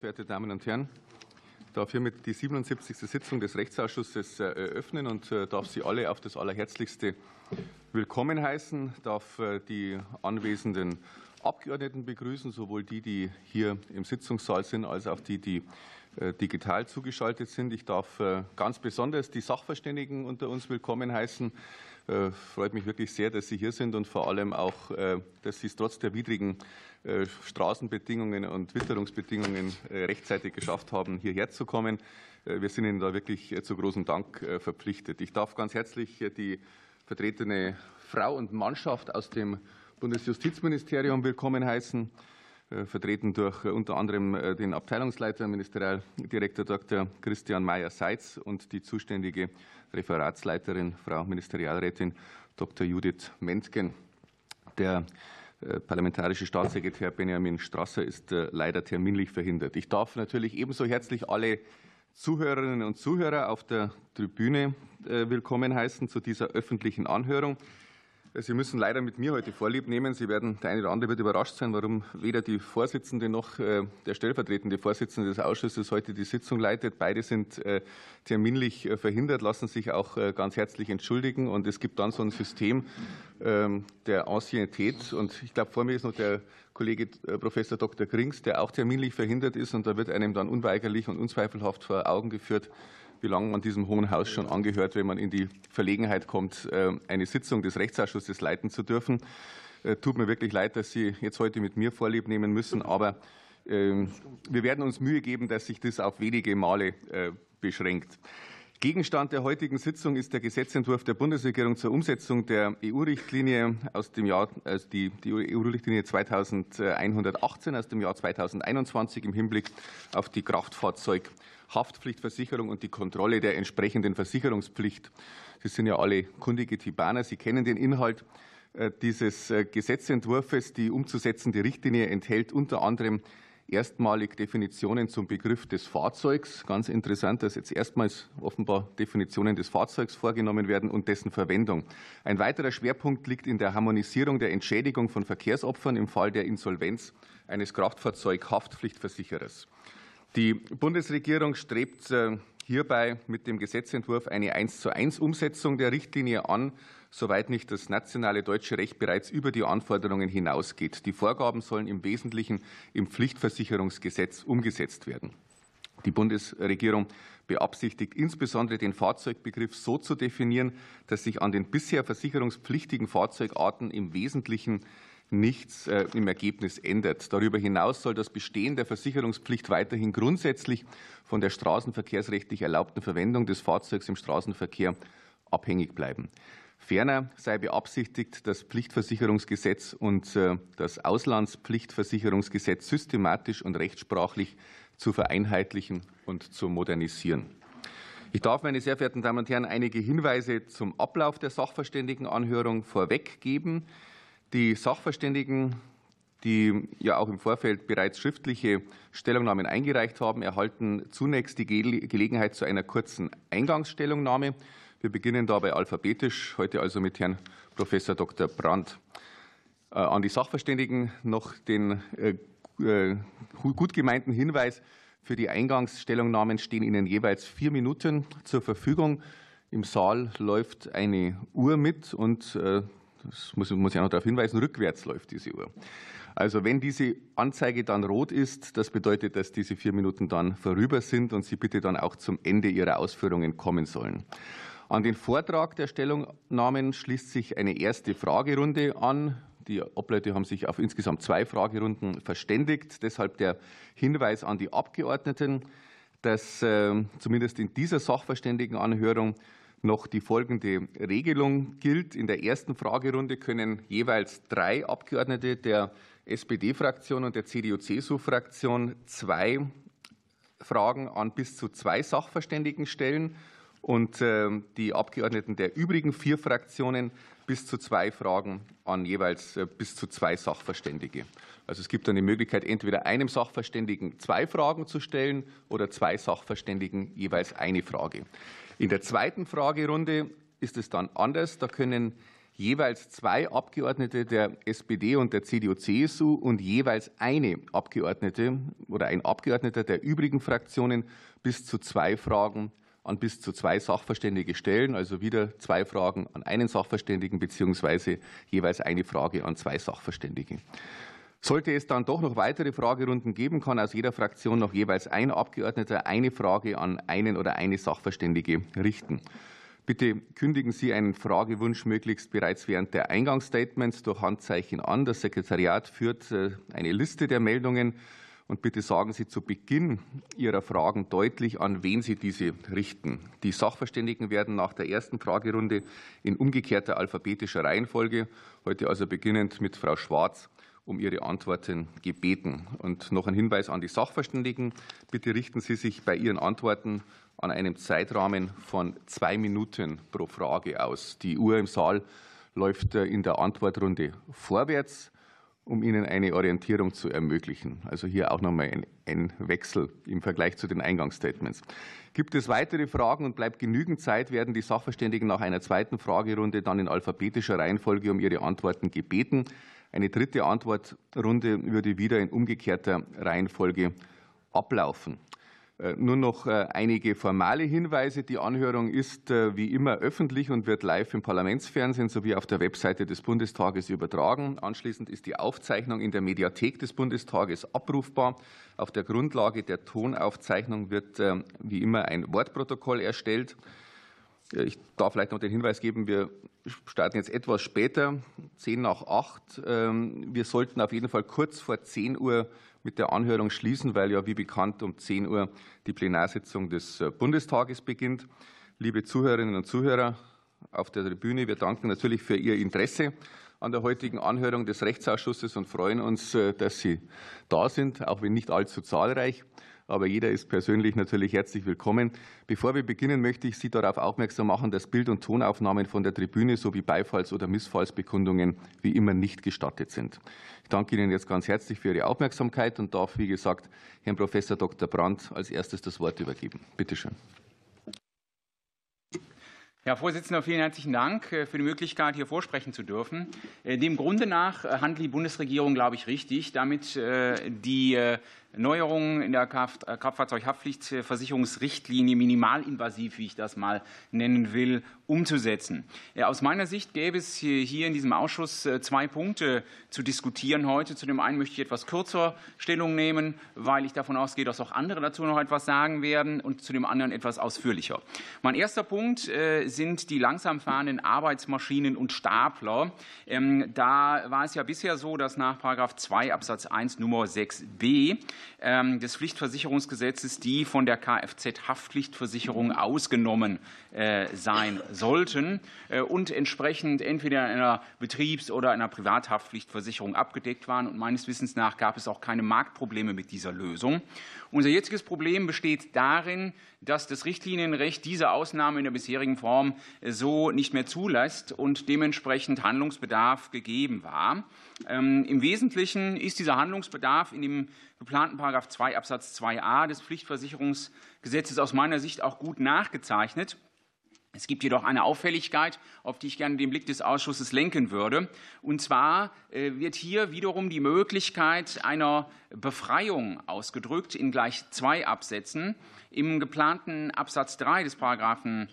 Verehrte Damen und Herren, ich darf hiermit die 77. Sitzung des Rechtsausschusses äh, eröffnen und äh, darf Sie alle auf das Allerherzlichste willkommen heißen, darf äh, die anwesenden Abgeordneten begrüßen, sowohl die, die hier im Sitzungssaal sind, als auch die, die digital zugeschaltet sind. Ich darf ganz besonders die Sachverständigen unter uns willkommen heißen. Freut mich wirklich sehr, dass Sie hier sind und vor allem auch, dass Sie es trotz der widrigen äh, Straßenbedingungen und Witterungsbedingungen äh, rechtzeitig geschafft haben, hierher zu kommen. Äh, wir sind Ihnen da wirklich zu großem Dank verpflichtet. Ich darf ganz herzlich die vertretene Frau und Mannschaft aus dem Bundesjustizministerium willkommen heißen, vertreten durch unter anderem den Abteilungsleiter, Ministerialdirektor Dr. Christian Meyer-Seitz und die zuständige Referatsleiterin, Frau Ministerialrätin Dr. Judith Mentgen. Der äh, parlamentarische Staatssekretär Benjamin Strasser ist äh, leider terminlich verhindert. Ich darf natürlich ebenso herzlich alle Zuhörerinnen und Zuhörer auf der Tribüne äh, willkommen heißen zu dieser öffentlichen Anhörung. Sie müssen leider mit mir heute Vorlieb nehmen. Sie werden, der eine oder andere wird überrascht sein, warum weder die Vorsitzende noch äh, der stellvertretende Vorsitzende des Ausschusses heute die Sitzung leitet. Beide sind äh, terminlich äh, verhindert, lassen sich auch ganz herzlich entschuldigen. Und es gibt dann so ein System ähm, der Anciennität. Und ich glaube, vor mir ist noch der Kollege Professor Dr. Krings, der auch terminlich verhindert ist. Und da wird einem dann unweigerlich und unzweifelhaft vor Augen geführt, wie lange man diesem Hohen Haus schon angehört, wenn man in die Verlegenheit kommt, äh, eine Sitzung des Rechtsausschusses leiten zu dürfen. Äh, tut mir wirklich leid, dass Sie jetzt heute mit mir Vorlieb nehmen müssen, aber ähm, wir werden uns Mühe geben, dass sich das auf wenige Male äh, beschränkt. Gegenstand der heutigen Sitzung ist der Gesetzentwurf der Bundesregierung zur Umsetzung der EU-Richtlinie aus dem Jahr, also die, die EU-Richtlinie 2118 aus dem Jahr 2021 im Hinblick auf die Kraftfahrzeug Haftpflichtversicherung und die Kontrolle der entsprechenden Versicherungspflicht. Sie sind ja alle kundige Tibaner. Sie kennen den Inhalt äh, dieses äh, Gesetzentwurfs. Die umzusetzende Richtlinie enthält unter anderem erstmalig Definitionen zum Begriff des Fahrzeugs. Ganz interessant, dass jetzt erstmals offenbar Definitionen des Fahrzeugs vorgenommen werden und dessen Verwendung. Ein weiterer Schwerpunkt liegt in der Harmonisierung der Entschädigung von Verkehrsopfern im Fall der Insolvenz eines Kraftfahrzeughaftpflichtversicherers. Die Bundesregierung strebt äh, hierbei mit dem Gesetzentwurf eine 1 zu 1 Umsetzung der Richtlinie an, soweit nicht das nationale deutsche Recht bereits über die Anforderungen hinausgeht. Die Vorgaben sollen im Wesentlichen im Pflichtversicherungsgesetz umgesetzt werden. Die Bundesregierung beabsichtigt insbesondere den Fahrzeugbegriff so zu definieren, dass sich an den bisher versicherungspflichtigen Fahrzeugarten im Wesentlichen nichts äh, im Ergebnis ändert. Darüber hinaus soll das Bestehen der Versicherungspflicht weiterhin grundsätzlich von der straßenverkehrsrechtlich erlaubten Verwendung des Fahrzeugs im Straßenverkehr abhängig bleiben. Ferner sei beabsichtigt, das Pflichtversicherungsgesetz und äh, das Auslandspflichtversicherungsgesetz systematisch und rechtsprachlich zu vereinheitlichen und zu modernisieren. Ich darf, meine sehr verehrten Damen und Herren, einige Hinweise zum Ablauf der Sachverständigenanhörung vorweggeben. Die Sachverständigen, die ja auch im Vorfeld bereits schriftliche Stellungnahmen eingereicht haben, erhalten zunächst die Gelegenheit zu einer kurzen Eingangsstellungnahme. Wir beginnen dabei alphabetisch, heute also mit Herrn Professor Dr. Brandt. Äh, an die Sachverständigen noch den äh, äh, gut gemeinten Hinweis, für die Eingangsstellungnahmen stehen Ihnen jeweils vier Minuten zur Verfügung. Im Saal läuft eine Uhr mit und das muss, muss ich auch noch darauf hinweisen, rückwärts läuft diese Uhr. Also wenn diese Anzeige dann rot ist, das bedeutet, dass diese vier Minuten dann vorüber sind und Sie bitte dann auch zum Ende Ihrer Ausführungen kommen sollen. An den Vortrag der Stellungnahmen schließt sich eine erste Fragerunde an. Die Obleute haben sich auf insgesamt zwei Fragerunden verständigt. Deshalb der Hinweis an die Abgeordneten, dass äh, zumindest in dieser Sachverständigenanhörung noch die folgende Regelung gilt. In der ersten Fragerunde können jeweils drei Abgeordnete der SPD-Fraktion und der CDU-CSU-Fraktion zwei Fragen an bis zu zwei Sachverständigen stellen und ähm, die Abgeordneten der übrigen vier Fraktionen bis zu zwei Fragen an jeweils äh, bis zu zwei Sachverständige. Also es gibt dann die Möglichkeit, entweder einem Sachverständigen zwei Fragen zu stellen oder zwei Sachverständigen jeweils eine Frage. In der zweiten Fragerunde ist es dann anders. Da können jeweils zwei Abgeordnete der SPD und der CDU-CSU und jeweils eine Abgeordnete oder ein Abgeordneter der übrigen Fraktionen bis zu zwei Fragen an bis zu zwei Sachverständige stellen, also wieder zwei Fragen an einen Sachverständigen beziehungsweise jeweils eine Frage an zwei Sachverständige. Sollte es dann doch noch weitere Fragerunden geben, kann aus jeder Fraktion noch jeweils ein Abgeordneter eine Frage an einen oder eine Sachverständige richten. Bitte kündigen Sie einen Fragewunsch möglichst bereits während der Eingangsstatements durch Handzeichen an. Das Sekretariat führt äh, eine Liste der Meldungen und bitte sagen Sie zu Beginn Ihrer Fragen deutlich, an wen Sie diese richten. Die Sachverständigen werden nach der ersten Fragerunde in umgekehrter alphabetischer Reihenfolge, heute also beginnend mit Frau Schwarz, um Ihre Antworten gebeten. Und noch ein Hinweis an die Sachverständigen. Bitte richten Sie sich bei Ihren Antworten an einem Zeitrahmen von zwei Minuten pro Frage aus. Die Uhr im Saal läuft äh, in der Antwortrunde vorwärts, um Ihnen eine Orientierung zu ermöglichen. Also hier auch nochmal ein, ein Wechsel im Vergleich zu den Eingangsstatements. Gibt es weitere Fragen und bleibt genügend Zeit, werden die Sachverständigen nach einer zweiten Fragerunde dann in alphabetischer Reihenfolge um ihre Antworten gebeten. Eine dritte Antwortrunde würde wieder in umgekehrter Reihenfolge ablaufen. Äh, nur noch äh, einige formale Hinweise. Die Anhörung ist äh, wie immer öffentlich und wird live im Parlamentsfernsehen sowie auf der Webseite des Bundestages übertragen. Anschließend ist die Aufzeichnung in der Mediathek des Bundestages abrufbar. Auf der Grundlage der Tonaufzeichnung wird wie immer ein Wortprotokoll erstellt. Ich darf vielleicht noch den Hinweis geben, wir starten jetzt etwas später, zehn nach acht. Ähm, wir sollten auf jeden Fall kurz vor zehn Uhr mit der Anhörung schließen, weil ja wie bekannt um 10 Uhr die Plenarsitzung des äh, Bundestages beginnt. Liebe Zuhörerinnen und Zuhörer auf der Tribüne, wir danken natürlich für Ihr Interesse an der heutigen Anhörung des Rechtsausschusses und freuen uns, äh, dass Sie da sind, auch wenn nicht allzu zahlreich aber jeder ist persönlich natürlich herzlich willkommen. Bevor wir beginnen, möchte ich Sie darauf aufmerksam machen, dass Bild- und Tonaufnahmen von der Tribüne sowie Beifalls- oder Missfallsbekundungen wie immer nicht gestattet sind. Ich danke Ihnen jetzt ganz herzlich für Ihre Aufmerksamkeit und darf, wie gesagt, Herrn Professor Dr. Brandt als erstes das Wort übergeben. Bitte schön. Herr Vorsitzender, vielen herzlichen Dank äh, für die Möglichkeit, hier vorsprechen zu dürfen. Äh, dem Grunde nach äh, handelt die Bundesregierung, glaube ich, richtig, damit die Neuerungen in der Kraftfahrzeughaftpflichtversicherungsrichtlinie minimalinvasiv, wie ich das mal nennen will, umzusetzen. Aus meiner Sicht gäbe es hier in diesem Ausschuss äh, zwei Punkte zu diskutieren heute. Zu dem einen möchte ich etwas kürzer Stellung nehmen, weil ich davon ausgehe, dass auch andere dazu noch etwas sagen werden, und zu dem anderen etwas ausführlicher. Mein erster Punkt äh, sind die langsam fahrenden Arbeitsmaschinen und Stapler. Ähm, da war es ja bisher so, dass nach 2 Absatz 1 Nummer 6b ähm, des Pflichtversicherungsgesetzes die von der Kfz-Haftpflichtversicherung ausgenommen äh, sein sollten äh, und entsprechend entweder in einer Betriebs- oder einer Privathaftpflichtversicherung abgedeckt waren. Und meines Wissens nach gab es auch keine Marktprobleme mit dieser Lösung. Unser jetziges Problem besteht darin, dass das Richtlinienrecht diese Ausnahme in der bisherigen Form so nicht mehr zulässt und dementsprechend Handlungsbedarf gegeben war. Ähm, Im Wesentlichen ist dieser Handlungsbedarf in dem geplanten Paragraph 2 Absatz 2a des Pflichtversicherungsgesetzes aus meiner Sicht auch gut nachgezeichnet. Es gibt jedoch eine Auffälligkeit, auf die ich gerne den Blick des Ausschusses lenken würde. Und zwar äh, wird hier wiederum die Möglichkeit einer Befreiung ausgedrückt in gleich zwei Absätzen. Im geplanten Absatz 3 des Paragraphen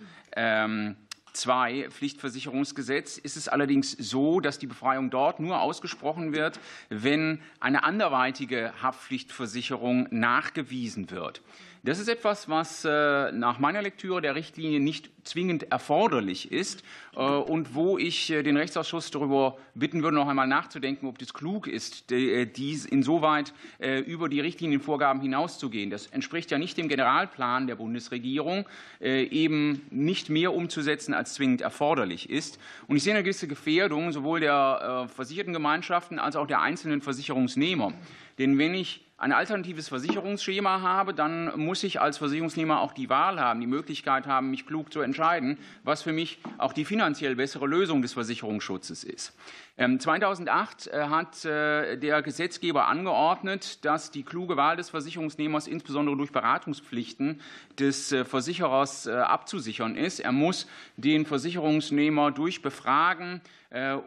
2 ähm, Pflichtversicherungsgesetz ist es allerdings so, dass die Befreiung dort nur ausgesprochen wird, wenn eine anderweitige Haftpflichtversicherung nachgewiesen wird. Das ist etwas, was äh, nach meiner Lektüre der Richtlinie nicht zwingend erforderlich ist äh, und wo ich äh, den Rechtsausschuss darüber bitten würde, noch einmal nachzudenken, ob das klug ist, dies insoweit über die Richtlinienvorgaben hinauszugehen. Das entspricht ja nicht dem Generalplan der Bundesregierung, eben nicht mehr umzusetzen, als zwingend erforderlich ist. Und ich sehe eine gewisse Gefährdung sowohl der versicherten Gemeinschaften als auch der einzelnen Versicherungsnehmer. Denn wenn ich ein alternatives Versicherungsschema habe, dann muss ich als Versicherungsnehmer auch die Wahl haben, die Möglichkeit haben, mich klug zu entscheiden, was für mich auch die finanziell bessere Lösung des Versicherungsschutzes ist. 2008 ähm, äh, hat äh, der Gesetzgeber angeordnet, dass die kluge Wahl des Versicherungsnehmers insbesondere durch Beratungspflichten des äh, Versicherers abzusichern ist. Er muss den Versicherungsnehmer durch Befragen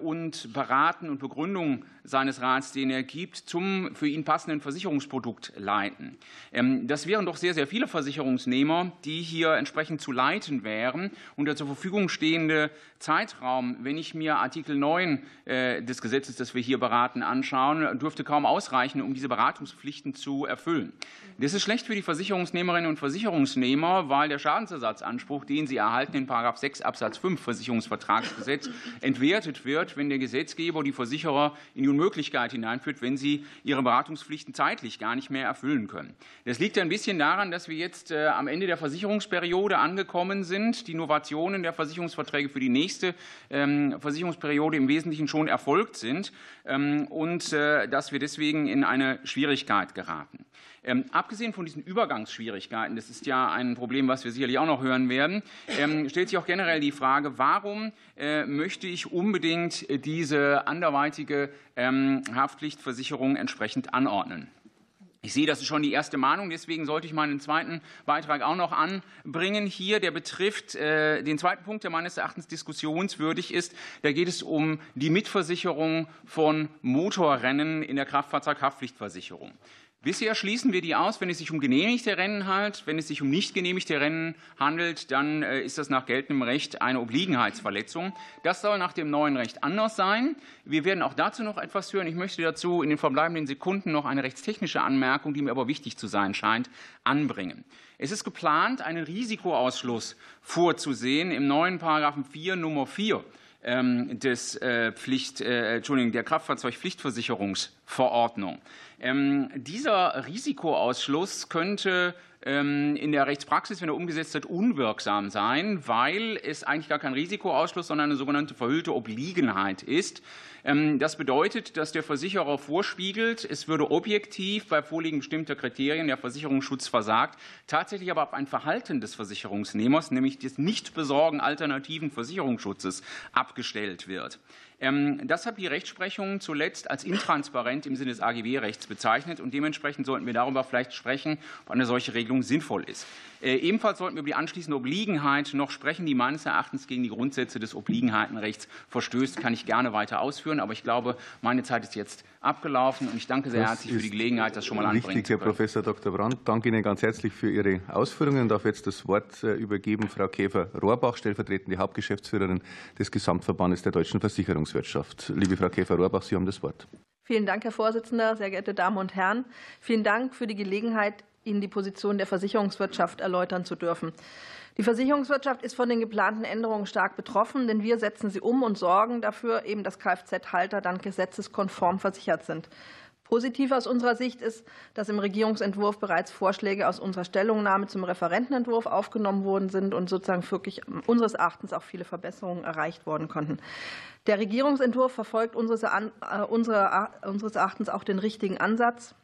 und Beraten und Begründung seines Rats, den er gibt, zum für ihn passenden Versicherungsprodukt leiten. Ähm, das wären doch sehr, sehr viele Versicherungsnehmer, die hier entsprechend zu leiten wären. Und der zur Verfügung stehende Zeitraum, wenn ich mir Artikel 9 äh, des Gesetzes, das wir hier beraten, anschauen, dürfte kaum ausreichen, um diese Beratungspflichten zu erfüllen. Das ist schlecht für die Versicherungsnehmerinnen und Versicherungsnehmer, weil der Schadensersatzanspruch, den sie erhalten in 6 Absatz 5 Versicherungsvertragsgesetz, entwertet wird, wenn der Gesetzgeber die Versicherer in die Unmöglichkeit hineinführt, wenn sie ihre Beratungspflichten zeitlich gar nicht mehr erfüllen können. Das liegt ein bisschen daran, dass wir jetzt äh, am Ende der Versicherungsperiode angekommen sind. Die Innovationen der Versicherungsverträge für die nächste ähm, Versicherungsperiode im Wesentlichen schon erfolgt sind ähm, und äh, dass wir deswegen in eine Schwierigkeit geraten. Ähm, abgesehen von diesen Übergangsschwierigkeiten, das ist ja ein Problem, was wir sicherlich auch noch hören werden, ähm, stellt sich auch generell die Frage, warum äh, möchte ich unbedingt diese anderweitige ähm, Haftpflichtversicherung entsprechend anordnen? Ich sehe, das ist schon die erste Mahnung, deswegen sollte ich meinen zweiten Beitrag auch noch anbringen hier. Der betrifft äh, den zweiten Punkt, der meines Erachtens diskussionswürdig ist. Da geht es um die Mitversicherung von Motorrennen in der Kraftfahrzeughaftpflichtversicherung. Bisher schließen wir die aus, wenn es sich um genehmigte Rennen handelt. Wenn es sich um nicht genehmigte Rennen handelt, dann äh, ist das nach geltendem Recht eine Obliegenheitsverletzung. Das soll nach dem neuen Recht anders sein. Wir werden auch dazu noch etwas hören. Ich möchte dazu in den verbleibenden Sekunden noch eine rechtstechnische Anmerkung, die mir aber wichtig zu sein scheint, anbringen. Es ist geplant, einen Risikoausschluss vorzusehen im neuen Paragraphen 4 Nummer 4 ähm, des äh, Pflicht, äh, Entschuldigung, der Kraftfahrzeugpflichtversicherungsverordnung. Ähm, dieser Risikoausschluss könnte ähm, in der Rechtspraxis, wenn er umgesetzt wird, unwirksam sein, weil es eigentlich gar kein Risikoausschluss, sondern eine sogenannte verhüllte Obliegenheit ist. Ähm, das bedeutet, dass der Versicherer vorspiegelt, es würde objektiv bei Vorliegen bestimmter Kriterien der Versicherungsschutz versagt, tatsächlich aber auf ein Verhalten des Versicherungsnehmers, nämlich des Nichtbesorgen alternativen Versicherungsschutzes, abgestellt wird. Ähm, das hat die Rechtsprechung zuletzt als intransparent im Sinne des AGB-Rechts bezeichnet und dementsprechend sollten wir darüber vielleicht sprechen, ob eine solche Regelung sinnvoll ist. Äh, ebenfalls sollten wir über die anschließende Obliegenheit noch sprechen, die meines Erachtens gegen die Grundsätze des Obliegenheitenrechts verstößt. Kann ich gerne weiter ausführen, aber ich glaube, meine Zeit ist jetzt abgelaufen und ich danke sehr das herzlich für die Gelegenheit, das schon mal anbringen richtig, zu können. Herr Professor Dr. Brandt, danke Ihnen ganz herzlich für Ihre Ausführungen. Ich darf jetzt das Wort äh, übergeben Frau Käfer-Rohrbach, stellvertretende Hauptgeschäftsführerin des Gesamtverbandes der deutschen Versicherungswirtschaft. Liebe Frau Käfer-Rohrbach, Sie haben das Wort. Vielen Dank, Herr Vorsitzender, sehr geehrte Damen und Herren. Vielen Dank für die Gelegenheit, Ihnen die Position der Versicherungswirtschaft erläutern zu dürfen. Die Versicherungswirtschaft ist von den geplanten Änderungen stark betroffen, denn wir setzen sie um und sorgen dafür, eben, dass Kfz-Halter dann gesetzeskonform versichert sind. Positiv aus unserer Sicht ist, dass im Regierungsentwurf bereits Vorschläge aus unserer Stellungnahme zum Referentenentwurf aufgenommen worden sind und sozusagen wirklich unseres Erachtens auch viele Verbesserungen erreicht worden konnten. Der Regierungsentwurf verfolgt unseres Erachtens auch den richtigen Ansatz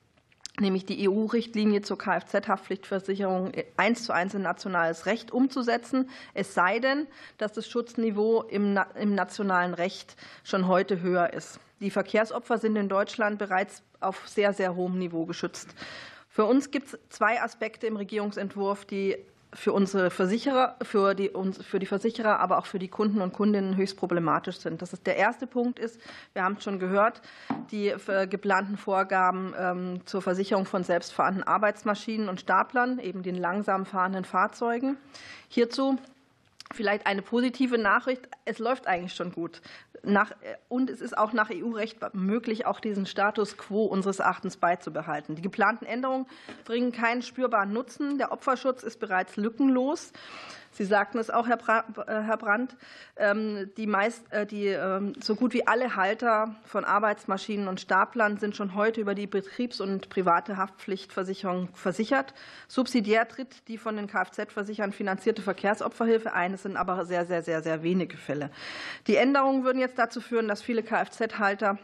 nämlich die EU-Richtlinie zur Kfz-Haftpflichtversicherung eins zu eins in nationales Recht umzusetzen, es sei denn, dass das Schutzniveau im nationalen Recht schon heute höher ist. Die Verkehrsopfer sind in Deutschland bereits auf sehr, sehr hohem Niveau geschützt. Für uns gibt es zwei Aspekte im Regierungsentwurf, die für unsere Versicherer, für die, für die Versicherer, aber auch für die Kunden und Kundinnen höchst problematisch sind. Das ist der erste Punkt ist, wir haben es schon gehört, die äh, geplanten Vorgaben ähm, zur Versicherung von selbstfahrenden Arbeitsmaschinen und Staplern, eben den langsam fahrenden Fahrzeugen. Hierzu Vielleicht eine positive Nachricht, es läuft eigentlich schon gut. Nach, und es ist auch nach EU-Recht möglich, auch diesen Status quo unseres Erachtens beizubehalten. Die geplanten Änderungen bringen keinen spürbaren Nutzen. Der Opferschutz ist bereits lückenlos. Sie sagten es auch, Herr Brandt, ähm, die, meist, äh, die ähm, so gut wie alle Halter von Arbeitsmaschinen und Staplern sind schon heute über die Betriebs- und private Haftpflichtversicherung versichert. Subsidiär tritt die von den Kfz-Versichern finanzierte Verkehrsopferhilfe ein. Es sind aber sehr, sehr, sehr, sehr wenige Fälle. Die Änderungen würden jetzt dazu führen, dass viele Kfz-Halter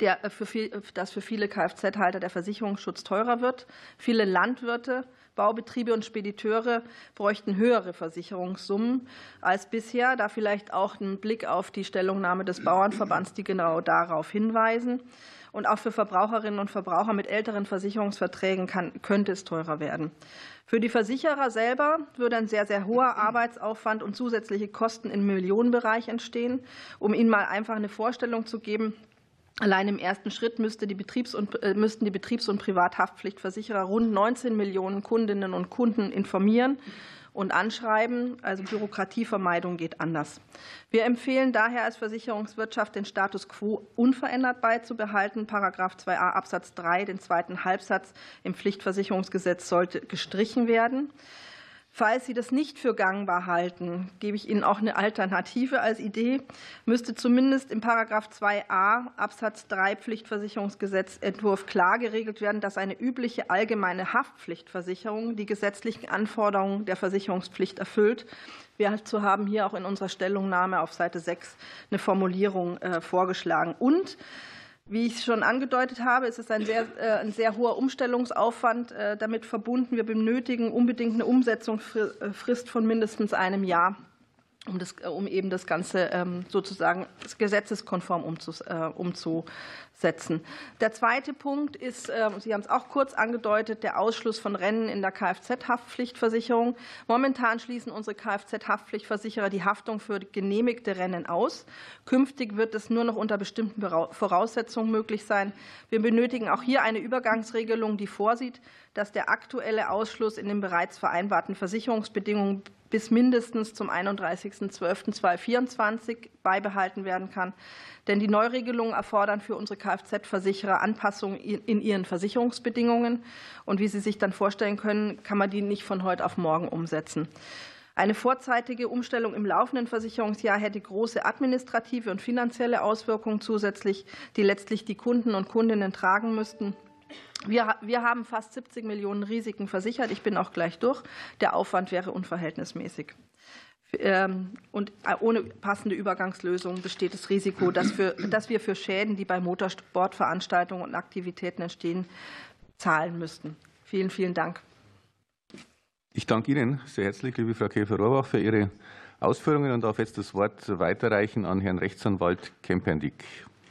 der für viel, dass für viele Kfz-Halter der Versicherungsschutz teurer wird. Viele Landwirte, Baubetriebe und Spediteure bräuchten höhere Versicherungssummen als bisher, da vielleicht auch ein Blick auf die Stellungnahme des Bauernverbands, die genau darauf hinweisen. Und auch für Verbraucherinnen und Verbraucher mit älteren Versicherungsverträgen kann, könnte es teurer werden. Für die Versicherer selber würde ein sehr, sehr hoher Arbeitsaufwand und zusätzliche Kosten im Millionenbereich entstehen. Um Ihnen mal einfach eine Vorstellung zu geben, Allein im ersten Schritt müsste die Betriebs- und, äh, müssten die Betriebs- und Privathaftpflichtversicherer rund 19 Millionen Kundinnen und Kunden informieren und anschreiben. Also Bürokratievermeidung geht anders. Wir empfehlen daher als Versicherungswirtschaft, den Status quo unverändert beizubehalten. Paragraph 2a Absatz 3, den zweiten Halbsatz im Pflichtversicherungsgesetz sollte gestrichen werden. Falls Sie das nicht für gangbar halten, gebe ich Ihnen auch eine Alternative als Idee, müsste zumindest im Paragraph 2a Absatz 3 Pflichtversicherungsgesetzentwurf klar geregelt werden, dass eine übliche allgemeine Haftpflichtversicherung die gesetzlichen Anforderungen der Versicherungspflicht erfüllt. Wir haben hier auch in unserer Stellungnahme auf Seite 6 eine Formulierung äh, vorgeschlagen. Und wie ich schon angedeutet habe, ist es ein sehr, äh, ein sehr hoher Umstellungsaufwand äh, damit verbunden. Wir benötigen unbedingt eine Umsetzungsfrist von mindestens einem Jahr um, das, um eben das Ganze ähm, sozusagen gesetzeskonform umzusetzen. Der zweite Punkt ist, ähm, Sie haben es auch kurz angedeutet, der Ausschluss von Rennen in der Kfz-Haftpflichtversicherung. Momentan schließen unsere Kfz-Haftpflichtversicherer die Haftung für genehmigte Rennen aus. Künftig wird es nur noch unter bestimmten Voraussetzungen möglich sein. Wir benötigen auch hier eine Übergangsregelung, die vorsieht, dass der aktuelle Ausschluss in den bereits vereinbarten Versicherungsbedingungen bis mindestens zum 31.12.2024 beibehalten werden kann. Denn die Neuregelungen erfordern für unsere Kfz-Versicherer Anpassungen in ihren Versicherungsbedingungen. Und wie Sie sich dann vorstellen können, kann man die nicht von heute auf morgen umsetzen. Eine vorzeitige Umstellung im laufenden Versicherungsjahr hätte große administrative und finanzielle Auswirkungen zusätzlich, die letztlich die Kunden und Kundinnen tragen müssten. Wir, wir haben fast 70 Millionen Risiken versichert. Ich bin auch gleich durch. Der Aufwand wäre unverhältnismäßig. Ähm, und äh, ohne passende Übergangslösung besteht das Risiko, dass, für, dass wir für Schäden, die bei Motorsportveranstaltungen und Aktivitäten entstehen, zahlen müssten. Vielen, vielen Dank. Ich danke Ihnen sehr herzlich, liebe Frau Käfer-Rohrbach, für Ihre Ausführungen und darf jetzt das Wort weiterreichen an Herrn Rechtsanwalt Kempernick.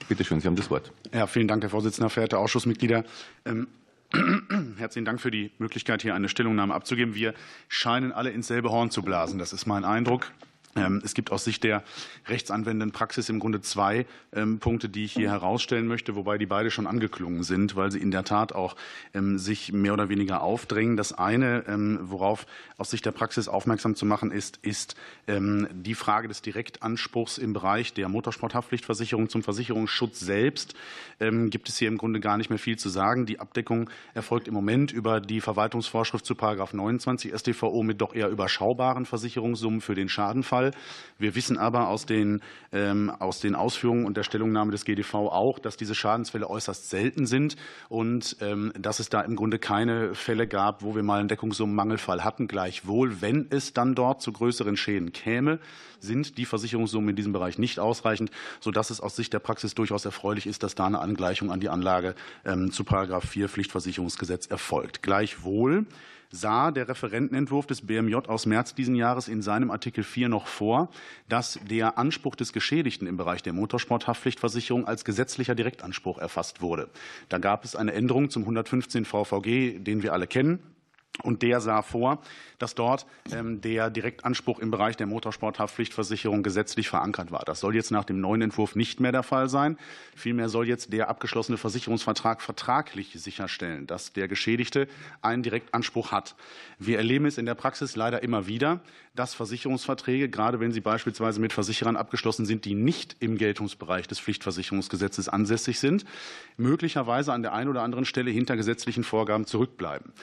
Bitte schön, Sie haben das Wort. Ja, vielen Dank, Herr Vorsitzender, verehrte Ausschussmitglieder. Ähm, herzlichen Dank für die Möglichkeit, hier eine Stellungnahme abzugeben. Wir scheinen alle ins selbe Horn zu blasen. Das ist mein Eindruck. Ähm, es gibt aus Sicht der rechtsanwendenden Praxis im Grunde zwei ähm, Punkte, die ich hier herausstellen möchte, wobei die beide schon angeklungen sind, weil sie in der Tat auch ähm, sich mehr oder weniger aufdrängen. Das eine, worauf aus Sicht der Praxis aufmerksam zu machen ist, ist die Frage des Direktanspruchs im Bereich der Motorsporthaftpflichtversicherung zum Versicherungsschutz selbst. Gibt es hier im Grunde gar nicht mehr viel zu sagen. Die Abdeckung erfolgt im Moment über die Verwaltungsvorschrift zu Paragraph 29 StVO mit doch eher überschaubaren Versicherungssummen für den Schadenfall. Fall. Wir wissen aber aus den, ähm, aus den Ausführungen und der Stellungnahme des GDV auch, dass diese Schadensfälle äußerst selten sind und ähm, dass es da im Grunde keine Fälle gab, wo wir mal einen Deckungssummenmangelfall hatten. Gleichwohl, wenn es dann dort zu größeren Schäden käme, sind die Versicherungssummen in diesem Bereich nicht ausreichend, sodass es aus Sicht der Praxis durchaus erfreulich ist, dass da eine Angleichung an die Anlage ähm, zu Paragraph 4 Pflichtversicherungsgesetz erfolgt. Gleichwohl sah der Referentenentwurf des BMJ aus März diesen Jahres in seinem Artikel 4 noch vor, dass der Anspruch des Geschädigten im Bereich der Motorsporthaftpflichtversicherung als gesetzlicher Direktanspruch erfasst wurde. Da gab es eine Änderung zum 115 VVG, den wir alle kennen. Und der sah vor, dass dort ähm, der Direktanspruch im Bereich der Motorsporthaftpflichtversicherung gesetzlich verankert war. Das soll jetzt nach dem neuen Entwurf nicht mehr der Fall sein. Vielmehr soll jetzt der abgeschlossene Versicherungsvertrag vertraglich sicherstellen, dass der Geschädigte einen Direktanspruch hat. Wir erleben es in der Praxis leider immer wieder, dass Versicherungsverträge, gerade wenn sie beispielsweise mit Versicherern abgeschlossen sind, die nicht im Geltungsbereich des Pflichtversicherungsgesetzes ansässig sind, möglicherweise an der einen oder anderen Stelle hinter gesetzlichen Vorgaben zurückbleiben.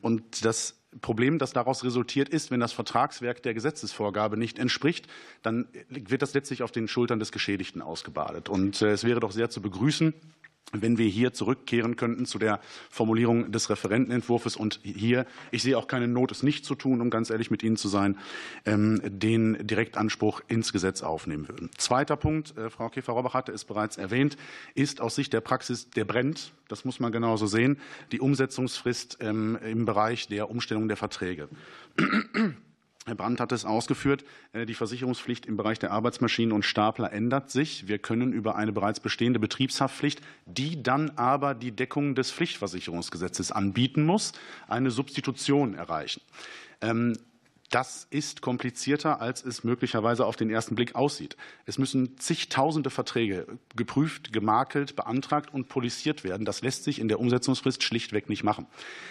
Und das Problem, das daraus resultiert, ist, wenn das Vertragswerk der Gesetzesvorgabe nicht entspricht, dann wird das letztlich auf den Schultern des Geschädigten ausgebadet. Und äh, es wäre doch sehr zu begrüßen, wenn wir hier zurückkehren könnten zu der Formulierung des Referentenentwurfs und hier, ich sehe auch keine Not, es nicht zu tun, um ganz ehrlich mit Ihnen zu sein, ähm, den Direktanspruch ins Gesetz aufnehmen würden. Zweiter Punkt, äh, Frau Käfer-Robbach hatte es bereits erwähnt, ist aus Sicht der Praxis, der brennt, das muss man genauso sehen, die Umsetzungsfrist ähm, im Bereich der Umstellung der Verträge. Herr Brandt hat es ausgeführt. Äh, die Versicherungspflicht im Bereich der Arbeitsmaschinen und Stapler ändert sich. Wir können über eine bereits bestehende Betriebshaftpflicht, die dann aber die Deckung des Pflichtversicherungsgesetzes anbieten muss, eine Substitution erreichen. Das ist komplizierter, als es möglicherweise auf den ersten Blick aussieht. Es müssen zigtausende Verträge geprüft, gemakelt, beantragt und polisiert werden. Das lässt sich in der Umsetzungsfrist schlichtweg nicht machen.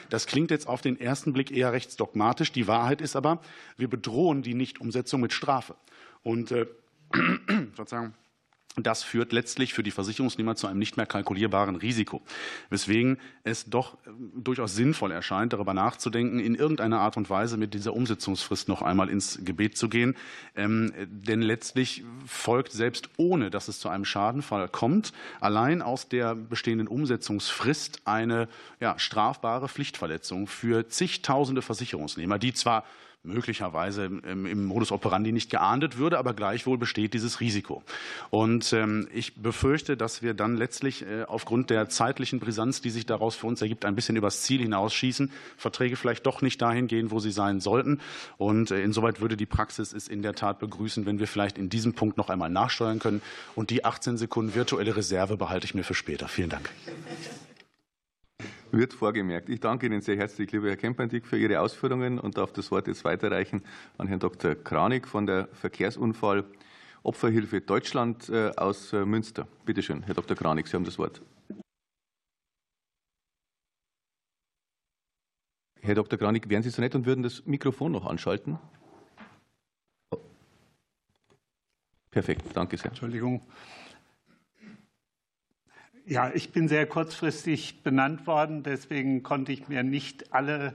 Das klingt jetzt auf den ersten Blick eher rechtsdogmatisch. Die Wahrheit ist aber, wir bedrohen die Nichtumsetzung mit Strafe. Und äh, sozusagen das führt letztlich für die Versicherungsnehmer zu einem nicht mehr kalkulierbaren Risiko, weswegen es doch äh, durchaus sinnvoll erscheint, darüber nachzudenken, in irgendeiner Art und Weise mit dieser Umsetzungsfrist noch einmal ins Gebet zu gehen. Ähm, denn letztlich folgt selbst ohne, dass es zu einem Schadenfall kommt, allein aus der bestehenden Umsetzungsfrist eine ja, strafbare Pflichtverletzung für zigtausende Versicherungsnehmer, die zwar möglicherweise im Modus operandi nicht geahndet würde, aber gleichwohl besteht dieses Risiko. Und ähm, ich befürchte, dass wir dann letztlich äh, aufgrund der zeitlichen Brisanz, die sich daraus für uns ergibt, ein bisschen übers Ziel hinausschießen, Verträge vielleicht doch nicht dahin gehen, wo sie sein sollten. Und äh, insoweit würde die Praxis es in der Tat begrüßen, wenn wir vielleicht in diesem Punkt noch einmal nachsteuern können. Und die 18 Sekunden virtuelle Reserve behalte ich mir für später. Vielen Dank wird vorgemerkt. Ich danke Ihnen sehr herzlich, lieber Herr Kemperdick, für Ihre Ausführungen und darf das Wort jetzt weiterreichen an Herrn Dr. Kranig von der Verkehrsunfall Opferhilfe Deutschland äh, aus äh, Münster. Bitte schön, Herr Dr. Kranig, Sie haben das Wort. Herr Dr. Kranig, wären Sie so nett und würden das Mikrofon noch anschalten? Perfekt, danke sehr. Entschuldigung. Ja, ich bin sehr kurzfristig benannt worden, deswegen konnte ich mir nicht alle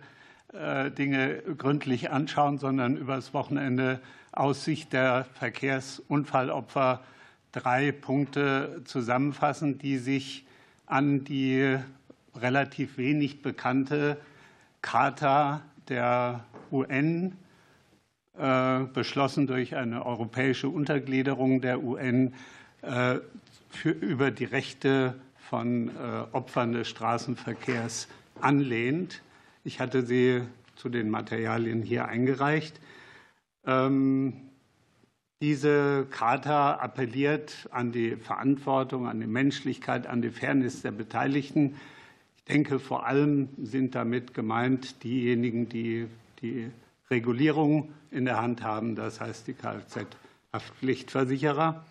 äh, Dinge gründlich anschauen, sondern übers Wochenende aus Sicht der Verkehrsunfallopfer drei Punkte zusammenfassen, die sich an die relativ wenig bekannte Charta der UN, äh, beschlossen durch eine europäische Untergliederung der UN, äh, für, über die Rechte von äh, Opfern des Straßenverkehrs anlehnt. Ich hatte sie zu den Materialien hier eingereicht. Ähm, diese Charta appelliert an die Verantwortung, an die Menschlichkeit, an die Fairness der Beteiligten. Ich denke, vor allem sind damit gemeint diejenigen, die die Regulierung in der Hand haben, das heißt die Kfz-Haftpflichtversicherer.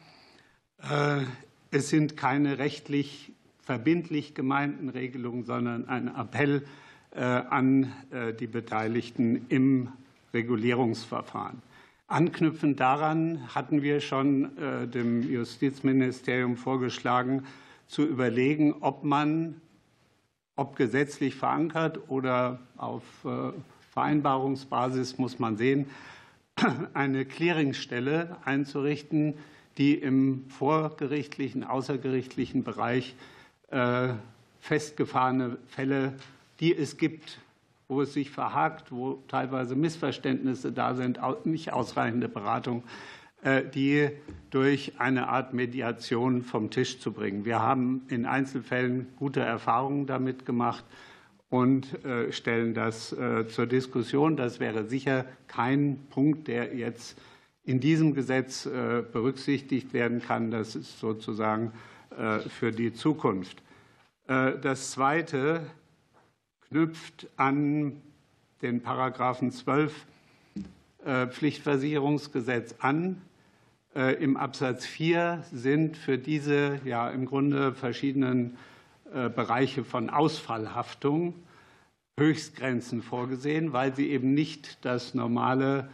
Es sind keine rechtlich verbindlich gemeinten Regelungen, sondern ein Appell äh, an äh, die Beteiligten im Regulierungsverfahren. Anknüpfend daran hatten wir schon äh, dem Justizministerium vorgeschlagen, zu überlegen, ob man, ob gesetzlich verankert oder auf Vereinbarungsbasis, muss man sehen, eine Clearingstelle einzurichten, die im vorgerichtlichen, außergerichtlichen Bereich äh, festgefahrene Fälle, die es gibt, wo es sich verhakt, wo teilweise Missverständnisse da sind, nicht ausreichende Beratung, äh, die durch eine Art Mediation vom Tisch zu bringen. Wir haben in Einzelfällen gute Erfahrungen damit gemacht und äh, stellen das zur Diskussion. Das wäre sicher kein Punkt, der jetzt in diesem Gesetz äh, berücksichtigt werden kann. Das ist sozusagen äh, für die Zukunft. Äh, das Zweite knüpft an den Paragraphen 12 Pflichtversicherungsgesetz an. Im Absatz 4 sind für diese ja im Grunde verschiedenen Bereiche von Ausfallhaftung Höchstgrenzen vorgesehen, weil sie eben nicht das normale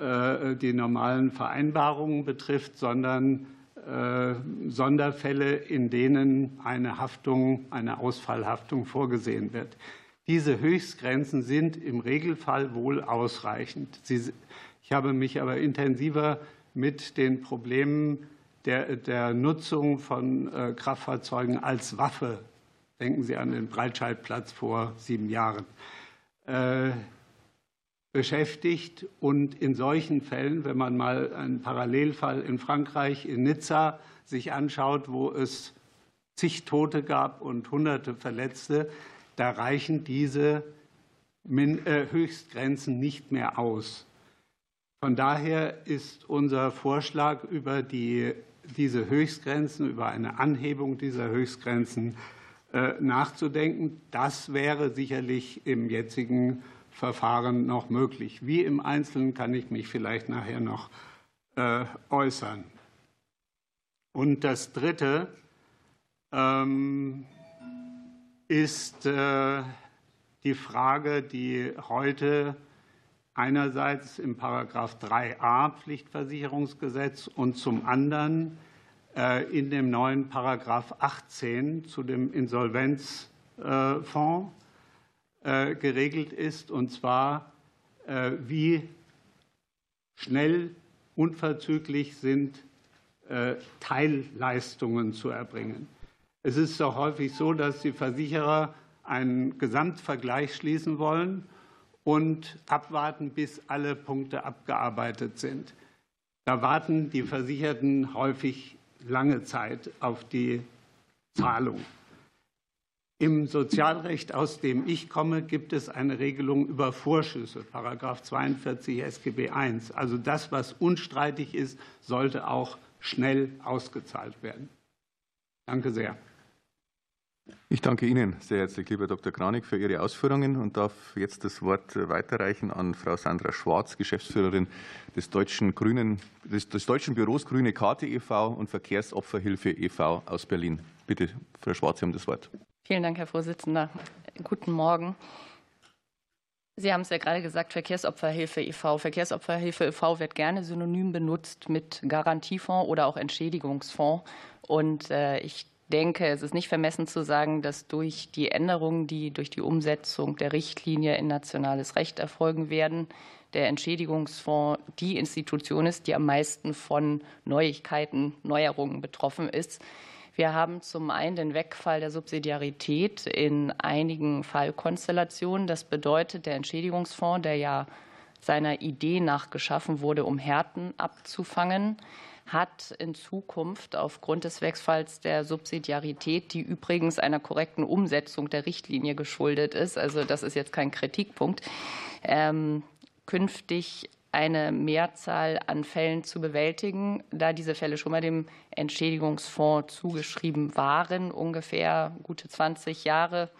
die normalen Vereinbarungen betrifft, sondern äh, Sonderfälle, in denen eine Haftung, eine Ausfallhaftung vorgesehen wird. Diese Höchstgrenzen sind im Regelfall wohl ausreichend. ich habe mich aber intensiver mit den Problemen der, der Nutzung von äh, Kraftfahrzeugen als Waffe, denken Sie an den Breitscheidplatz vor sieben Jahren, äh, beschäftigt. Und in solchen Fällen, wenn man mal einen Parallelfall in Frankreich, in Nizza, sich anschaut, wo es zig Tote gab und hunderte Verletzte, da reichen diese äh, Höchstgrenzen nicht mehr aus. Von daher ist unser Vorschlag über die, diese Höchstgrenzen, über eine Anhebung dieser Höchstgrenzen äh, nachzudenken. Das wäre sicherlich im jetzigen Verfahren noch möglich. Wie im Einzelnen kann ich mich vielleicht nachher noch äh, äußern. Und das Dritte ähm, ist äh, die Frage, die heute einerseits im Paragraph 3a Pflichtversicherungsgesetz und zum anderen äh, in dem neuen Paragraph 18 zu dem Insolvenzfonds geregelt ist, und zwar äh, wie schnell unverzüglich sind Teilleistungen zu erbringen. Es ist doch häufig so, dass die Versicherer einen Gesamtvergleich schließen wollen und abwarten, bis alle Punkte abgearbeitet sind. Da warten die Versicherten häufig lange Zeit auf die Zahlung. Im Sozialrecht, aus dem ich komme, gibt es eine Regelung über Vorschüsse, Paragraph 42 SGB I. Also das, was unstreitig ist, sollte auch schnell ausgezahlt werden. Danke sehr. Ich danke Ihnen sehr herzlich, lieber Dr. Kranig, für Ihre Ausführungen und darf jetzt das Wort weiterreichen an Frau Sandra Schwarz, Geschäftsführerin des Deutschen, Grünen, des, des Deutschen Büros Grüne Karte e.V. und Verkehrsopferhilfe e.V. aus Berlin. Bitte, Frau Schwarz, Sie haben das Wort. Vielen Dank, Herr Vorsitzender. Guten Morgen. Sie haben es ja gerade gesagt, Verkehrsopferhilfe e.V. Verkehrsopferhilfe e.V. wird gerne synonym benutzt mit Garantiefonds oder auch Entschädigungsfonds. Und äh, ich denke, es ist nicht vermessen zu sagen, dass durch die Änderungen, die durch die Umsetzung der Richtlinie in nationales Recht erfolgen werden, der Entschädigungsfonds die Institution ist, die am meisten von Neuigkeiten, Neuerungen betroffen ist. Wir haben zum einen den Wegfall der Subsidiarität in einigen Fallkonstellationen. Das bedeutet, der Entschädigungsfonds, der ja seiner Idee nach geschaffen wurde, um Härten abzufangen, hat in Zukunft aufgrund des Wegfalls der Subsidiarität, die übrigens einer korrekten Umsetzung der Richtlinie geschuldet ist, also das ist jetzt kein Kritikpunkt, ähm, künftig eine Mehrzahl an Fällen zu bewältigen, da diese Fälle schon mal dem Entschädigungsfonds zugeschrieben waren, ungefähr gute 20 Jahre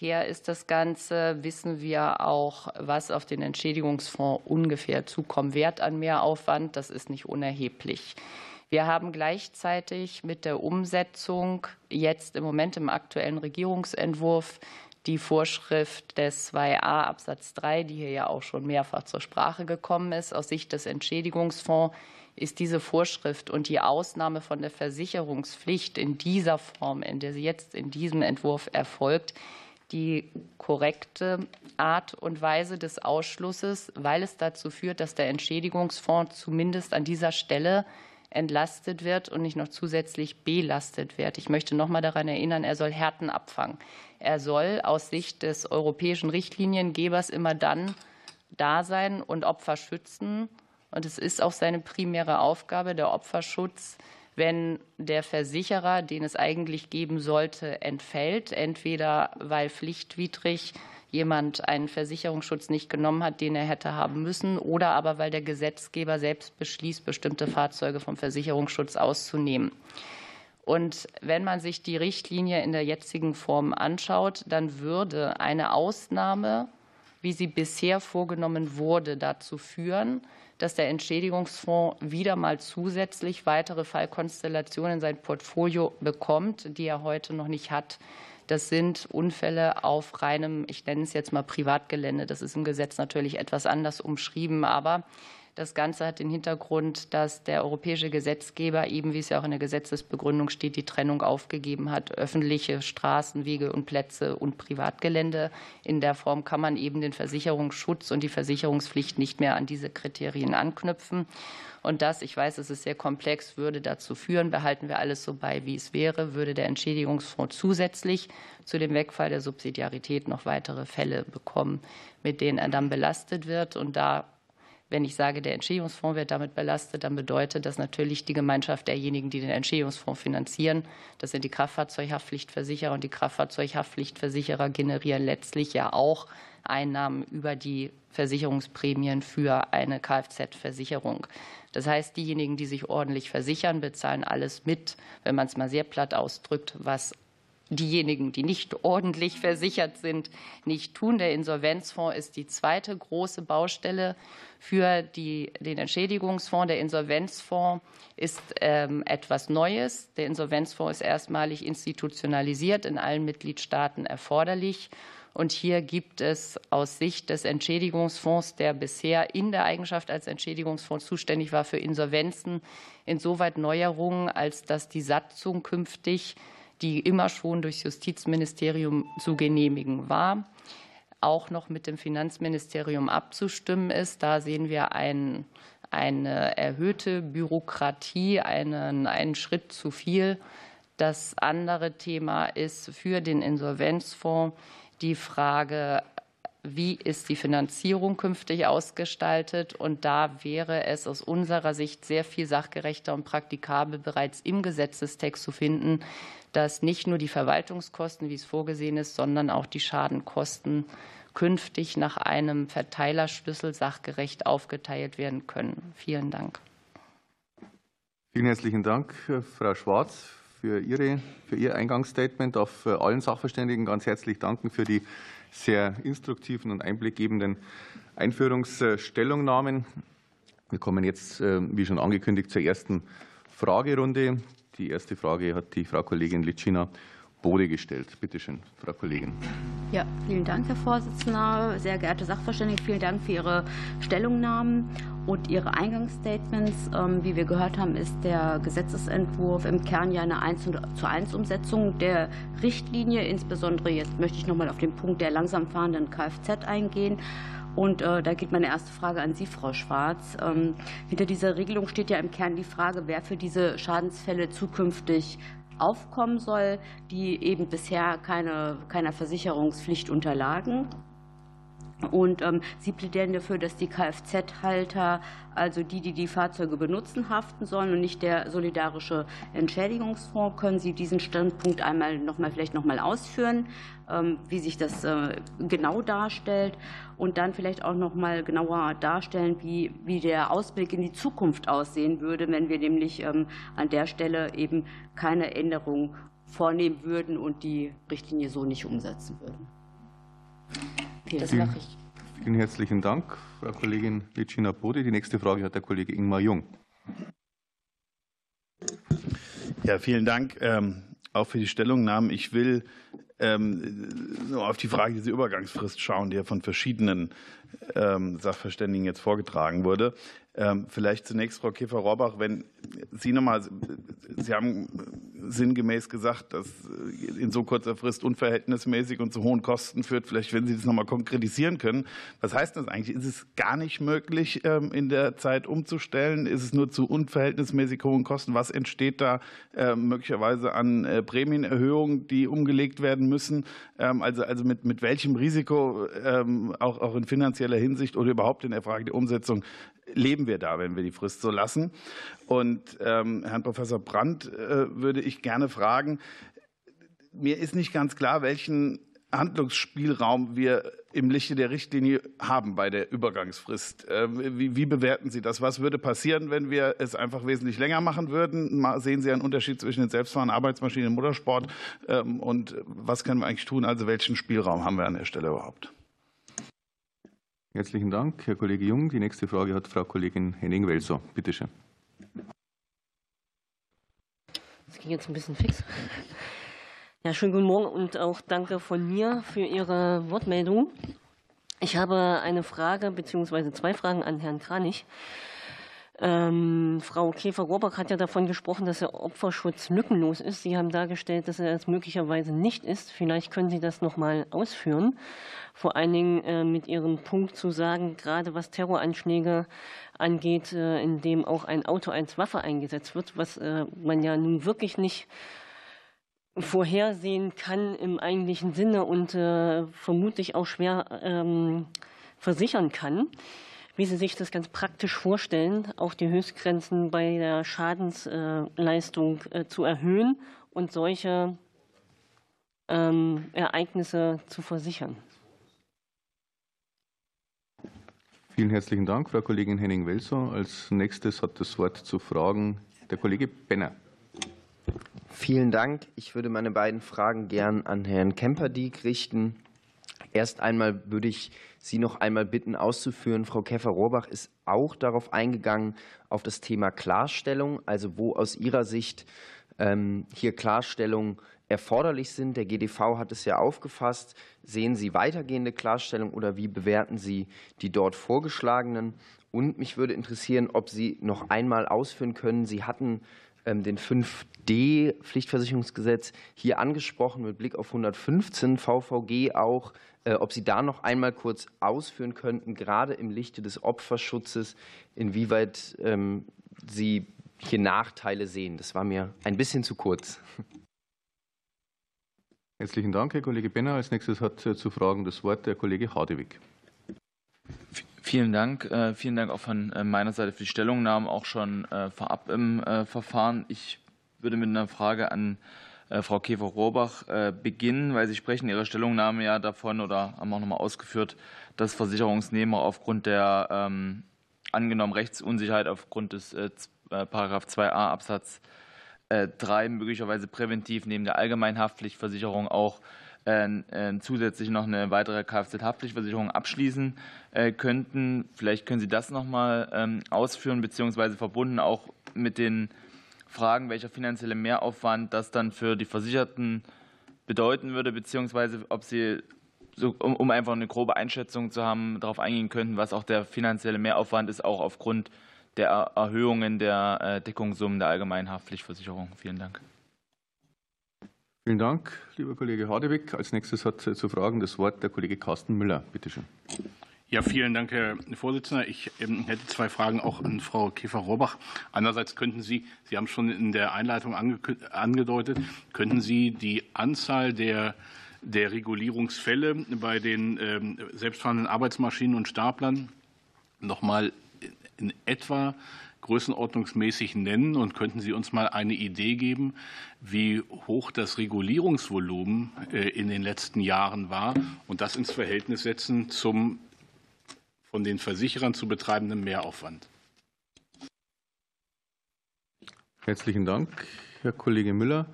her ist das Ganze, wissen wir auch, was auf den Entschädigungsfonds ungefähr zukommen wird an Mehraufwand. Das ist nicht unerheblich. Wir haben gleichzeitig mit der Umsetzung jetzt im Moment im aktuellen Regierungsentwurf die Vorschrift des 2a Absatz 3, die hier ja auch schon mehrfach zur Sprache gekommen ist. Aus Sicht des Entschädigungsfonds ist diese Vorschrift und die Ausnahme von der Versicherungspflicht in dieser Form, in der sie jetzt in diesem Entwurf erfolgt, die korrekte Art und Weise des Ausschlusses, weil es dazu führt, dass der Entschädigungsfonds zumindest an dieser Stelle entlastet wird und nicht noch zusätzlich belastet wird. Ich möchte noch mal daran erinnern, er soll Härten abfangen. Er soll aus Sicht des europäischen Richtliniengebers immer dann da sein und Opfer schützen. Und es ist auch seine primäre Aufgabe, der Opferschutz wenn der Versicherer, den es eigentlich geben sollte, entfällt, entweder weil pflichtwidrig jemand einen Versicherungsschutz nicht genommen hat, den er hätte haben müssen, oder aber weil der Gesetzgeber selbst beschließt, bestimmte Fahrzeuge vom Versicherungsschutz auszunehmen. Und wenn man sich die Richtlinie in der jetzigen Form anschaut, dann würde eine Ausnahme, wie sie bisher vorgenommen wurde, dazu führen, dass der Entschädigungsfonds wieder mal zusätzlich weitere Fallkonstellationen in sein Portfolio bekommt, die er heute noch nicht hat. Das sind Unfälle auf reinem, ich nenne es jetzt mal Privatgelände. Das ist im Gesetz natürlich etwas anders umschrieben, aber Das Ganze hat den Hintergrund, dass der europäische Gesetzgeber eben, wie es ja auch in der Gesetzesbegründung steht, die Trennung aufgegeben hat. Öffentliche Straßen, Wege und Plätze und Privatgelände. In der Form kann man eben den Versicherungsschutz und die Versicherungspflicht nicht mehr an diese Kriterien anknüpfen. Und das, ich weiß, es ist sehr komplex, würde dazu führen, behalten wir alles so bei, wie es wäre, würde der Entschädigungsfonds zusätzlich zu dem Wegfall der Subsidiarität noch weitere Fälle bekommen, mit denen er dann belastet wird. Und da wenn ich sage, der Entschädigungsfonds wird damit belastet, dann bedeutet das natürlich die Gemeinschaft derjenigen, die den Entschädigungsfonds finanzieren. Das sind die Kraftfahrzeughaftpflichtversicherer und die Kraftfahrzeughaftpflichtversicherer generieren letztlich ja auch Einnahmen über die Versicherungsprämien für eine Kfz-Versicherung. Das heißt, diejenigen, die sich ordentlich versichern, bezahlen alles mit, wenn man es mal sehr platt ausdrückt, was diejenigen, die nicht ordentlich versichert sind, nicht tun. Der Insolvenzfonds ist die zweite große Baustelle für die, den Entschädigungsfonds. Der Insolvenzfonds ist ähm, etwas Neues. Der Insolvenzfonds ist erstmalig institutionalisiert, in allen Mitgliedstaaten erforderlich. Und hier gibt es aus Sicht des Entschädigungsfonds, der bisher in der Eigenschaft als Entschädigungsfonds zuständig war für Insolvenzen, insoweit Neuerungen, als dass die Satzung künftig, die immer schon durchs Justizministerium zu genehmigen war, auch noch mit dem Finanzministerium abzustimmen ist. Da sehen wir ein, eine erhöhte Bürokratie, einen, einen Schritt zu viel. Das andere Thema ist für den Insolvenzfonds die Frage, wie ist die Finanzierung künftig ausgestaltet? Und da wäre es aus unserer Sicht sehr viel sachgerechter und praktikabel bereits im Gesetzestext zu finden, dass nicht nur die Verwaltungskosten, wie es vorgesehen ist, sondern auch die Schadenkosten künftig nach einem Verteilerschlüssel sachgerecht aufgeteilt werden können. Vielen Dank. Vielen herzlichen Dank, Frau Schwarz, für, Ihre, für Ihr Eingangsstatement. Ich darf allen Sachverständigen ganz herzlich danken für die sehr instruktiven und einblickgebenden Einführungsstellungnahmen. Wir kommen jetzt, wie schon angekündigt, zur ersten Fragerunde. Die erste Frage hat die Frau Kollegin Litschina Bode gestellt. Bitte schön, Frau Kollegin. Ja, vielen Dank, Herr Vorsitzender. Sehr geehrte Sachverständige, vielen Dank für Ihre Stellungnahmen und Ihre Eingangsstatements. Ähm, wie wir gehört haben, ist der Gesetzesentwurf im Kern ja eine 1 zu 1 Umsetzung der Richtlinie. Insbesondere jetzt möchte ich noch mal auf den Punkt der langsam fahrenden Kfz eingehen. Und äh, da geht meine erste Frage an Sie, Frau Schwarz. Ähm, hinter dieser Regelung steht ja im Kern die Frage, wer für diese Schadensfälle zukünftig aufkommen soll, die eben bisher keine, keiner Versicherungspflicht unterlagen. Und ähm, Sie plädieren dafür, dass die Kfz-Halter, also die, die die Fahrzeuge benutzen, haften sollen und nicht der solidarische Entschädigungsfonds. Können Sie diesen Standpunkt einmal noch mal, vielleicht noch mal ausführen, ähm, wie sich das äh, genau darstellt und dann vielleicht auch noch mal genauer darstellen, wie, wie der Ausblick in die Zukunft aussehen würde, wenn wir nämlich ähm, an der Stelle eben keine Änderung vornehmen würden und die Richtlinie so nicht umsetzen würden. Das mache ich. Vielen herzlichen Dank, Frau Kollegin Regina Bode. Die nächste Frage hat der Kollege Ingmar Jung. Ja, vielen Dank ähm, auch für die Stellungnahmen. Ich will ähm, auf die Frage dieser Übergangsfrist schauen, die ja von verschiedenen ähm, Sachverständigen jetzt vorgetragen wurde. Ähm, vielleicht zunächst, Frau Käfer-Rohrbach, wenn Sie nochmal, Sie haben sinngemäß gesagt, dass in so kurzer Frist unverhältnismäßig und zu hohen Kosten führt. Vielleicht, wenn Sie das nochmal konkretisieren können. Was heißt das eigentlich? Ist es gar nicht möglich, ähm, in der Zeit umzustellen? Ist es nur zu unverhältnismäßig hohen Kosten? Was entsteht da ähm, möglicherweise an äh, Prämienerhöhungen, die umgelegt werden müssen? Also, also mit, mit welchem Risiko, auch, auch in finanzieller Hinsicht oder überhaupt in der Frage der Umsetzung, leben wir da, wenn wir die Frist so lassen? Und ähm, Herrn Professor Brandt äh, würde ich gerne fragen, mir ist nicht ganz klar, welchen Handlungsspielraum wir im Lichte der Richtlinie haben bei der Übergangsfrist. Ähm, wie, wie, bewerten Sie das? Was würde passieren, wenn wir es einfach wesentlich länger machen würden? Sehen Sie einen Unterschied zwischen den selbstfahrenden Arbeitsmaschinen im Motorsport? Ähm, und was können wir eigentlich tun? Also welchen Spielraum haben wir an der Stelle überhaupt? Herzlichen Dank, Herr Kollege Jung. Die nächste Frage hat Frau Kollegin Henning-Welser. Bitte schön. Das ging jetzt ein bisschen fix. Ja, schönen guten Morgen und auch danke von mir für Ihre Wortmeldung. Ich habe eine Frage bzw. zwei Fragen an Herrn Kranich. Ähm, Frau Käfer-Rohrbach hat ja davon gesprochen, dass der Opferschutz lückenlos ist. Sie haben dargestellt, dass er es möglicherweise nicht ist. Vielleicht können Sie das noch mal ausführen. Vor allen Dingen äh, mit Ihrem Punkt zu sagen, gerade was Terroranschläge angeht, äh, in dem auch ein Auto als Waffe eingesetzt wird, was äh, man ja nun wirklich nicht vorhersehen kann im eigentlichen Sinne und äh, vermutlich auch schwer ähm, versichern kann wie Sie sich das ganz praktisch vorstellen, auch die Höchstgrenzen bei der Schadensleistung äh, zu erhöhen und solche ähm, Ereignisse zu versichern. Vielen herzlichen Dank, Frau Kollegin Henning-Welser. Als nächstes hat das Wort zu Fragen der Kollege Benner. Vielen Dank. Ich würde meine beiden Fragen gern an Herrn Kemperdiek richten. Erst einmal würde ich Sie noch einmal bitten auszuführen. Frau Käfer-Rohrbach ist auch darauf eingegangen, auf das Thema Klarstellung, also wo aus Ihrer Sicht ähm, hier Klarstellungen erforderlich sind. Der GDV hat es ja aufgefasst. Sehen Sie weitergehende Klarstellung oder wie bewerten Sie die dort vorgeschlagenen? Und mich würde interessieren, ob Sie noch einmal ausführen können. Sie hatten ähm, den 5D-Pflichtversicherungsgesetz hier angesprochen mit Blick auf 115 VVG auch. Äh, ob Sie da noch einmal kurz ausführen könnten, gerade im Lichte des Opferschutzes, inwieweit ähm, Sie hier Nachteile sehen. Das war mir ein bisschen zu kurz. Herzlichen Dank, Herr Kollege Benner. Als nächstes hat äh, zu Fragen das Wort der Kollege Hadewig. Vielen Dank. Äh, vielen Dank auch von meiner Seite für die Stellungnahmen, auch schon vorab im Verfahren. Ich würde mit einer Frage an Frau Käfer-Rohrbach äh, beginnen, weil Sie sprechen in Ihrer Stellungnahme ja davon oder haben auch nochmal ausgeführt, dass Versicherungsnehmer aufgrund der ähm, angenommen Rechtsunsicherheit aufgrund des äh, Paragraph 2a Absatz 3 möglicherweise präventiv neben der Allgemeinhaftpflichtversicherung auch zusätzlich noch eine weitere Kfz-Haftpflichtversicherung abschließen könnten. Vielleicht können Sie das noch mal ähm, ausführen, beziehungsweise verbunden auch mit den fragen, welcher finanzielle Mehraufwand das dann für die Versicherten bedeuten würde, beziehungsweise ob Sie, so, um, um einfach eine grobe Einschätzung zu haben, darauf eingehen könnten, was auch der finanzielle Mehraufwand ist, auch aufgrund der Erhöhungen der äh, Deckungssummen der allgemeinen Haftpflichtversicherung. Vielen Dank. Vielen Dank, lieber Kollege Hadewig. Als nächstes hat zu Fragen das Wort der Kollege Carsten Müller. Bitte schön. Ja, vielen Dank, Herr Vorsitzender. Ich ähm, hätte zwei Fragen auch an Frau Käfer-Rohrbach. Einerseits könnten Sie, Sie haben schon in der Einleitung angedeutet, könnten Sie die Anzahl der der Regulierungsfälle bei den ähm, selbstfahrenden Arbeitsmaschinen und Staplern noch mal in etwa größenordnungsmäßig nennen und könnten Sie uns mal eine Idee geben, wie hoch das Regulierungsvolumen äh, in den letzten Jahren war und das ins Verhältnis setzen zum von den Versicherern zu betreibendem Mehraufwand. Herzlichen Dank, Herr Kollege Müller.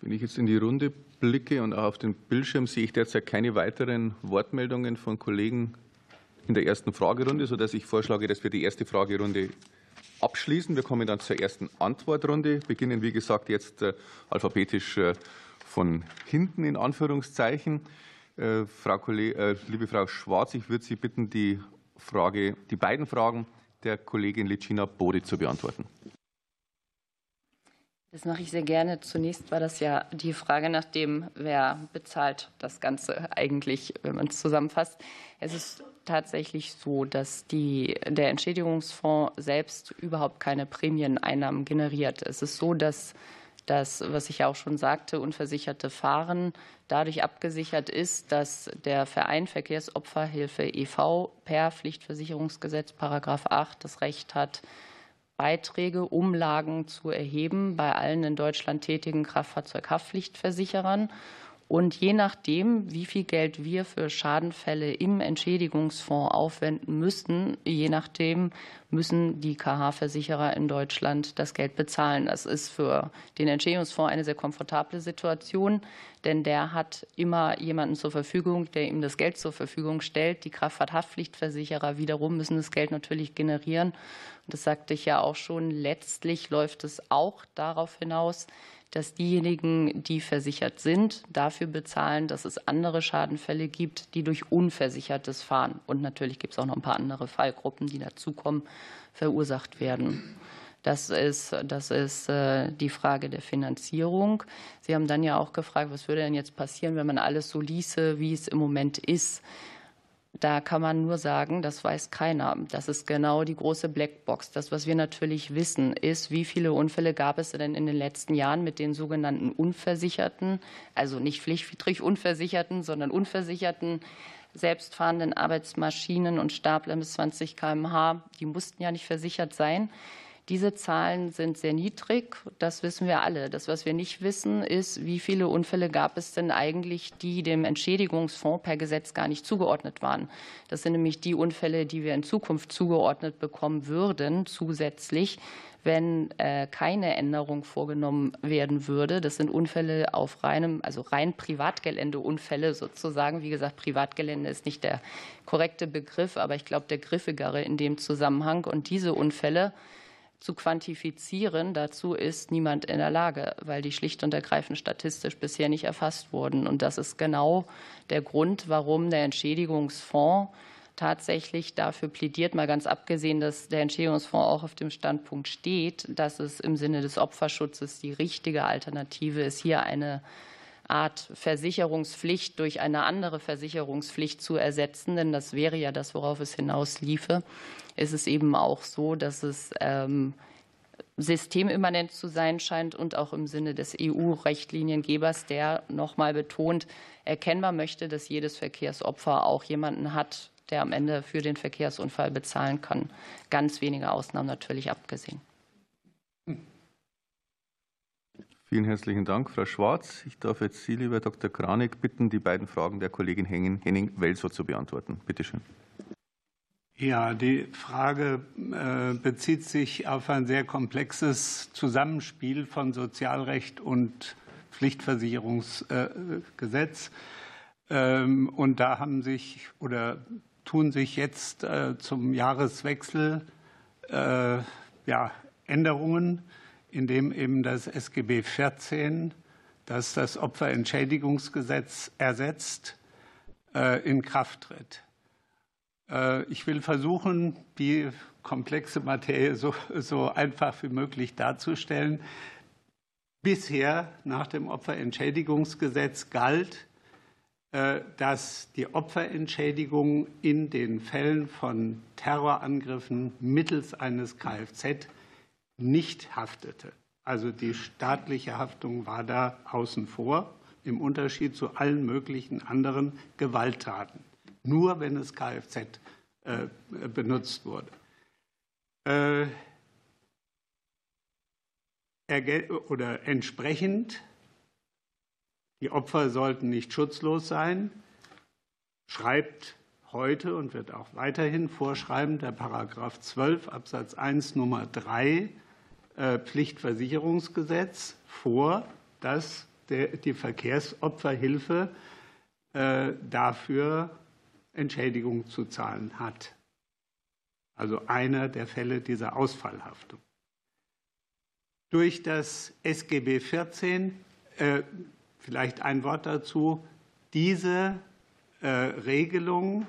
Wenn ich jetzt in die Runde blicke und auch auf den Bildschirm sehe ich derzeit keine weiteren Wortmeldungen von Kollegen in der ersten Fragerunde, sodass ich vorschlage, dass wir die erste Fragerunde abschließen. Wir kommen dann zur ersten Antwortrunde, beginnen wie gesagt jetzt äh, alphabetisch äh, von hinten in Anführungszeichen. Äh, Frau Kollege, liebe Frau Schwarz, ich würde Sie bitten, die Frage, die beiden Fragen der Kollegin Licina Bodi zu beantworten. Das mache ich sehr gerne. Zunächst war das ja die Frage nach dem, wer bezahlt das Ganze eigentlich, wenn man es zusammenfasst. Es ist tatsächlich so, dass die, der Entschädigungsfonds selbst überhaupt keine Prämieneinnahmen generiert. Es ist so, dass das, was ich ja auch schon sagte, unversicherte Fahren dadurch abgesichert ist, dass der Verein Verkehrsopferhilfe e.V. per Pflichtversicherungsgesetz Paragraph 8 das Recht hat, Beiträge, Umlagen zu erheben bei allen in Deutschland tätigen Kraftfahrzeughaftpflichtversicherern. Und je nachdem, wie viel Geld wir für Schadenfälle im Entschädigungsfonds aufwenden müssen, je nachdem müssen die KH-Versicherer in Deutschland das Geld bezahlen. Das ist für den Entschädigungsfonds eine sehr komfortable Situation, denn der hat immer jemanden zur Verfügung, der ihm das Geld zur Verfügung stellt. Die Kraftfahrthaftpflichtversicherer wiederum müssen das Geld natürlich generieren. Und das sagte ich ja auch schon. Letztlich läuft es auch darauf hinaus, dass diejenigen, die versichert sind, dafür bezahlen, dass es andere Schadenfälle gibt, die durch unversichertes Fahren und natürlich gibt es auch noch ein paar andere Fallgruppen, die dazukommen, verursacht werden. Das ist, das ist äh, die Frage der Finanzierung. Sie haben dann ja auch gefragt, was würde denn jetzt passieren, wenn man alles so ließe, wie es im Moment ist. Da kann man nur sagen, das weiß keiner. Das ist genau die große Blackbox. Das, was wir natürlich wissen, ist, wie viele Unfälle gab es denn in den letzten Jahren mit den sogenannten Unversicherten, also nicht pflichtwidrig Unversicherten, sondern Unversicherten selbstfahrenden Arbeitsmaschinen und Stapler bis 20 km/h. Die mussten ja nicht versichert sein. Diese Zahlen sind sehr niedrig, das wissen wir alle. Das, was wir nicht wissen, ist, wie viele Unfälle gab es denn eigentlich, die dem Entschädigungsfonds per Gesetz gar nicht zugeordnet waren. Das sind nämlich die Unfälle, die wir in Zukunft zugeordnet bekommen würden, zusätzlich wenn äh, keine Änderung vorgenommen werden würde. Das sind Unfälle auf reinem, also rein Privatgeländeunfälle sozusagen. Wie gesagt, Privatgelände ist nicht der korrekte Begriff, aber ich glaube, der griffigere in dem Zusammenhang. Und diese Unfälle zu quantifizieren. Dazu ist niemand in der Lage, weil die schlicht und ergreifend statistisch bisher nicht erfasst wurden. Und das ist genau der Grund, warum der Entschädigungsfonds tatsächlich dafür plädiert, mal ganz abgesehen, dass der Entschädigungsfonds auch auf dem Standpunkt steht, dass es im Sinne des Opferschutzes die richtige Alternative ist, hier eine Art Versicherungspflicht durch eine andere Versicherungspflicht zu ersetzen, denn das wäre ja das, worauf es hinausliefe, ist es eben auch so, dass es ähm, systemimmanent zu sein scheint und auch im Sinne des EU-Richtliniengebers, der noch mal betont, erkennbar möchte, dass jedes Verkehrsopfer auch jemanden hat, der am Ende für den Verkehrsunfall bezahlen kann. Ganz wenige Ausnahmen natürlich abgesehen. Vielen herzlichen Dank, Frau Schwarz. Ich darf jetzt Sie, lieber Dr. Kranig, bitten, die beiden Fragen der Kollegin Henning-Welsow zu beantworten. Bitte schön. Ja, die Frage äh, bezieht sich auf ein sehr komplexes Zusammenspiel von Sozialrecht und Pflichtversicherungsgesetz. Ähm, und da haben sich oder tun sich jetzt äh, zum Jahreswechsel äh, ja, Änderungen in dem eben das SGB 14, das das Opferentschädigungsgesetz ersetzt, äh, in Kraft tritt. Äh, ich will versuchen, die komplexe Materie so, so einfach wie möglich darzustellen. Bisher nach dem Opferentschädigungsgesetz galt, äh, dass die Opferentschädigung in den Fällen von Terrorangriffen mittels eines Kfz nicht haftete. Also die staatliche Haftung war da außen vor, im Unterschied zu allen möglichen anderen Gewalttaten. Nur wenn es Kfz äh, benutzt wurde. Äh, oder entsprechend, die Opfer sollten nicht schutzlos sein, schreibt heute und wird auch weiterhin vorschreiben der Paragraph 12 Absatz 1 Nummer 3 äh, Pflichtversicherungsgesetz vor, dass die Verkehrsopferhilfe äh, dafür Entschädigung zu zahlen hat. Also einer der Fälle dieser Ausfallhaftung. Durch das SGB 14, äh, vielleicht ein Wort dazu, diese Regelung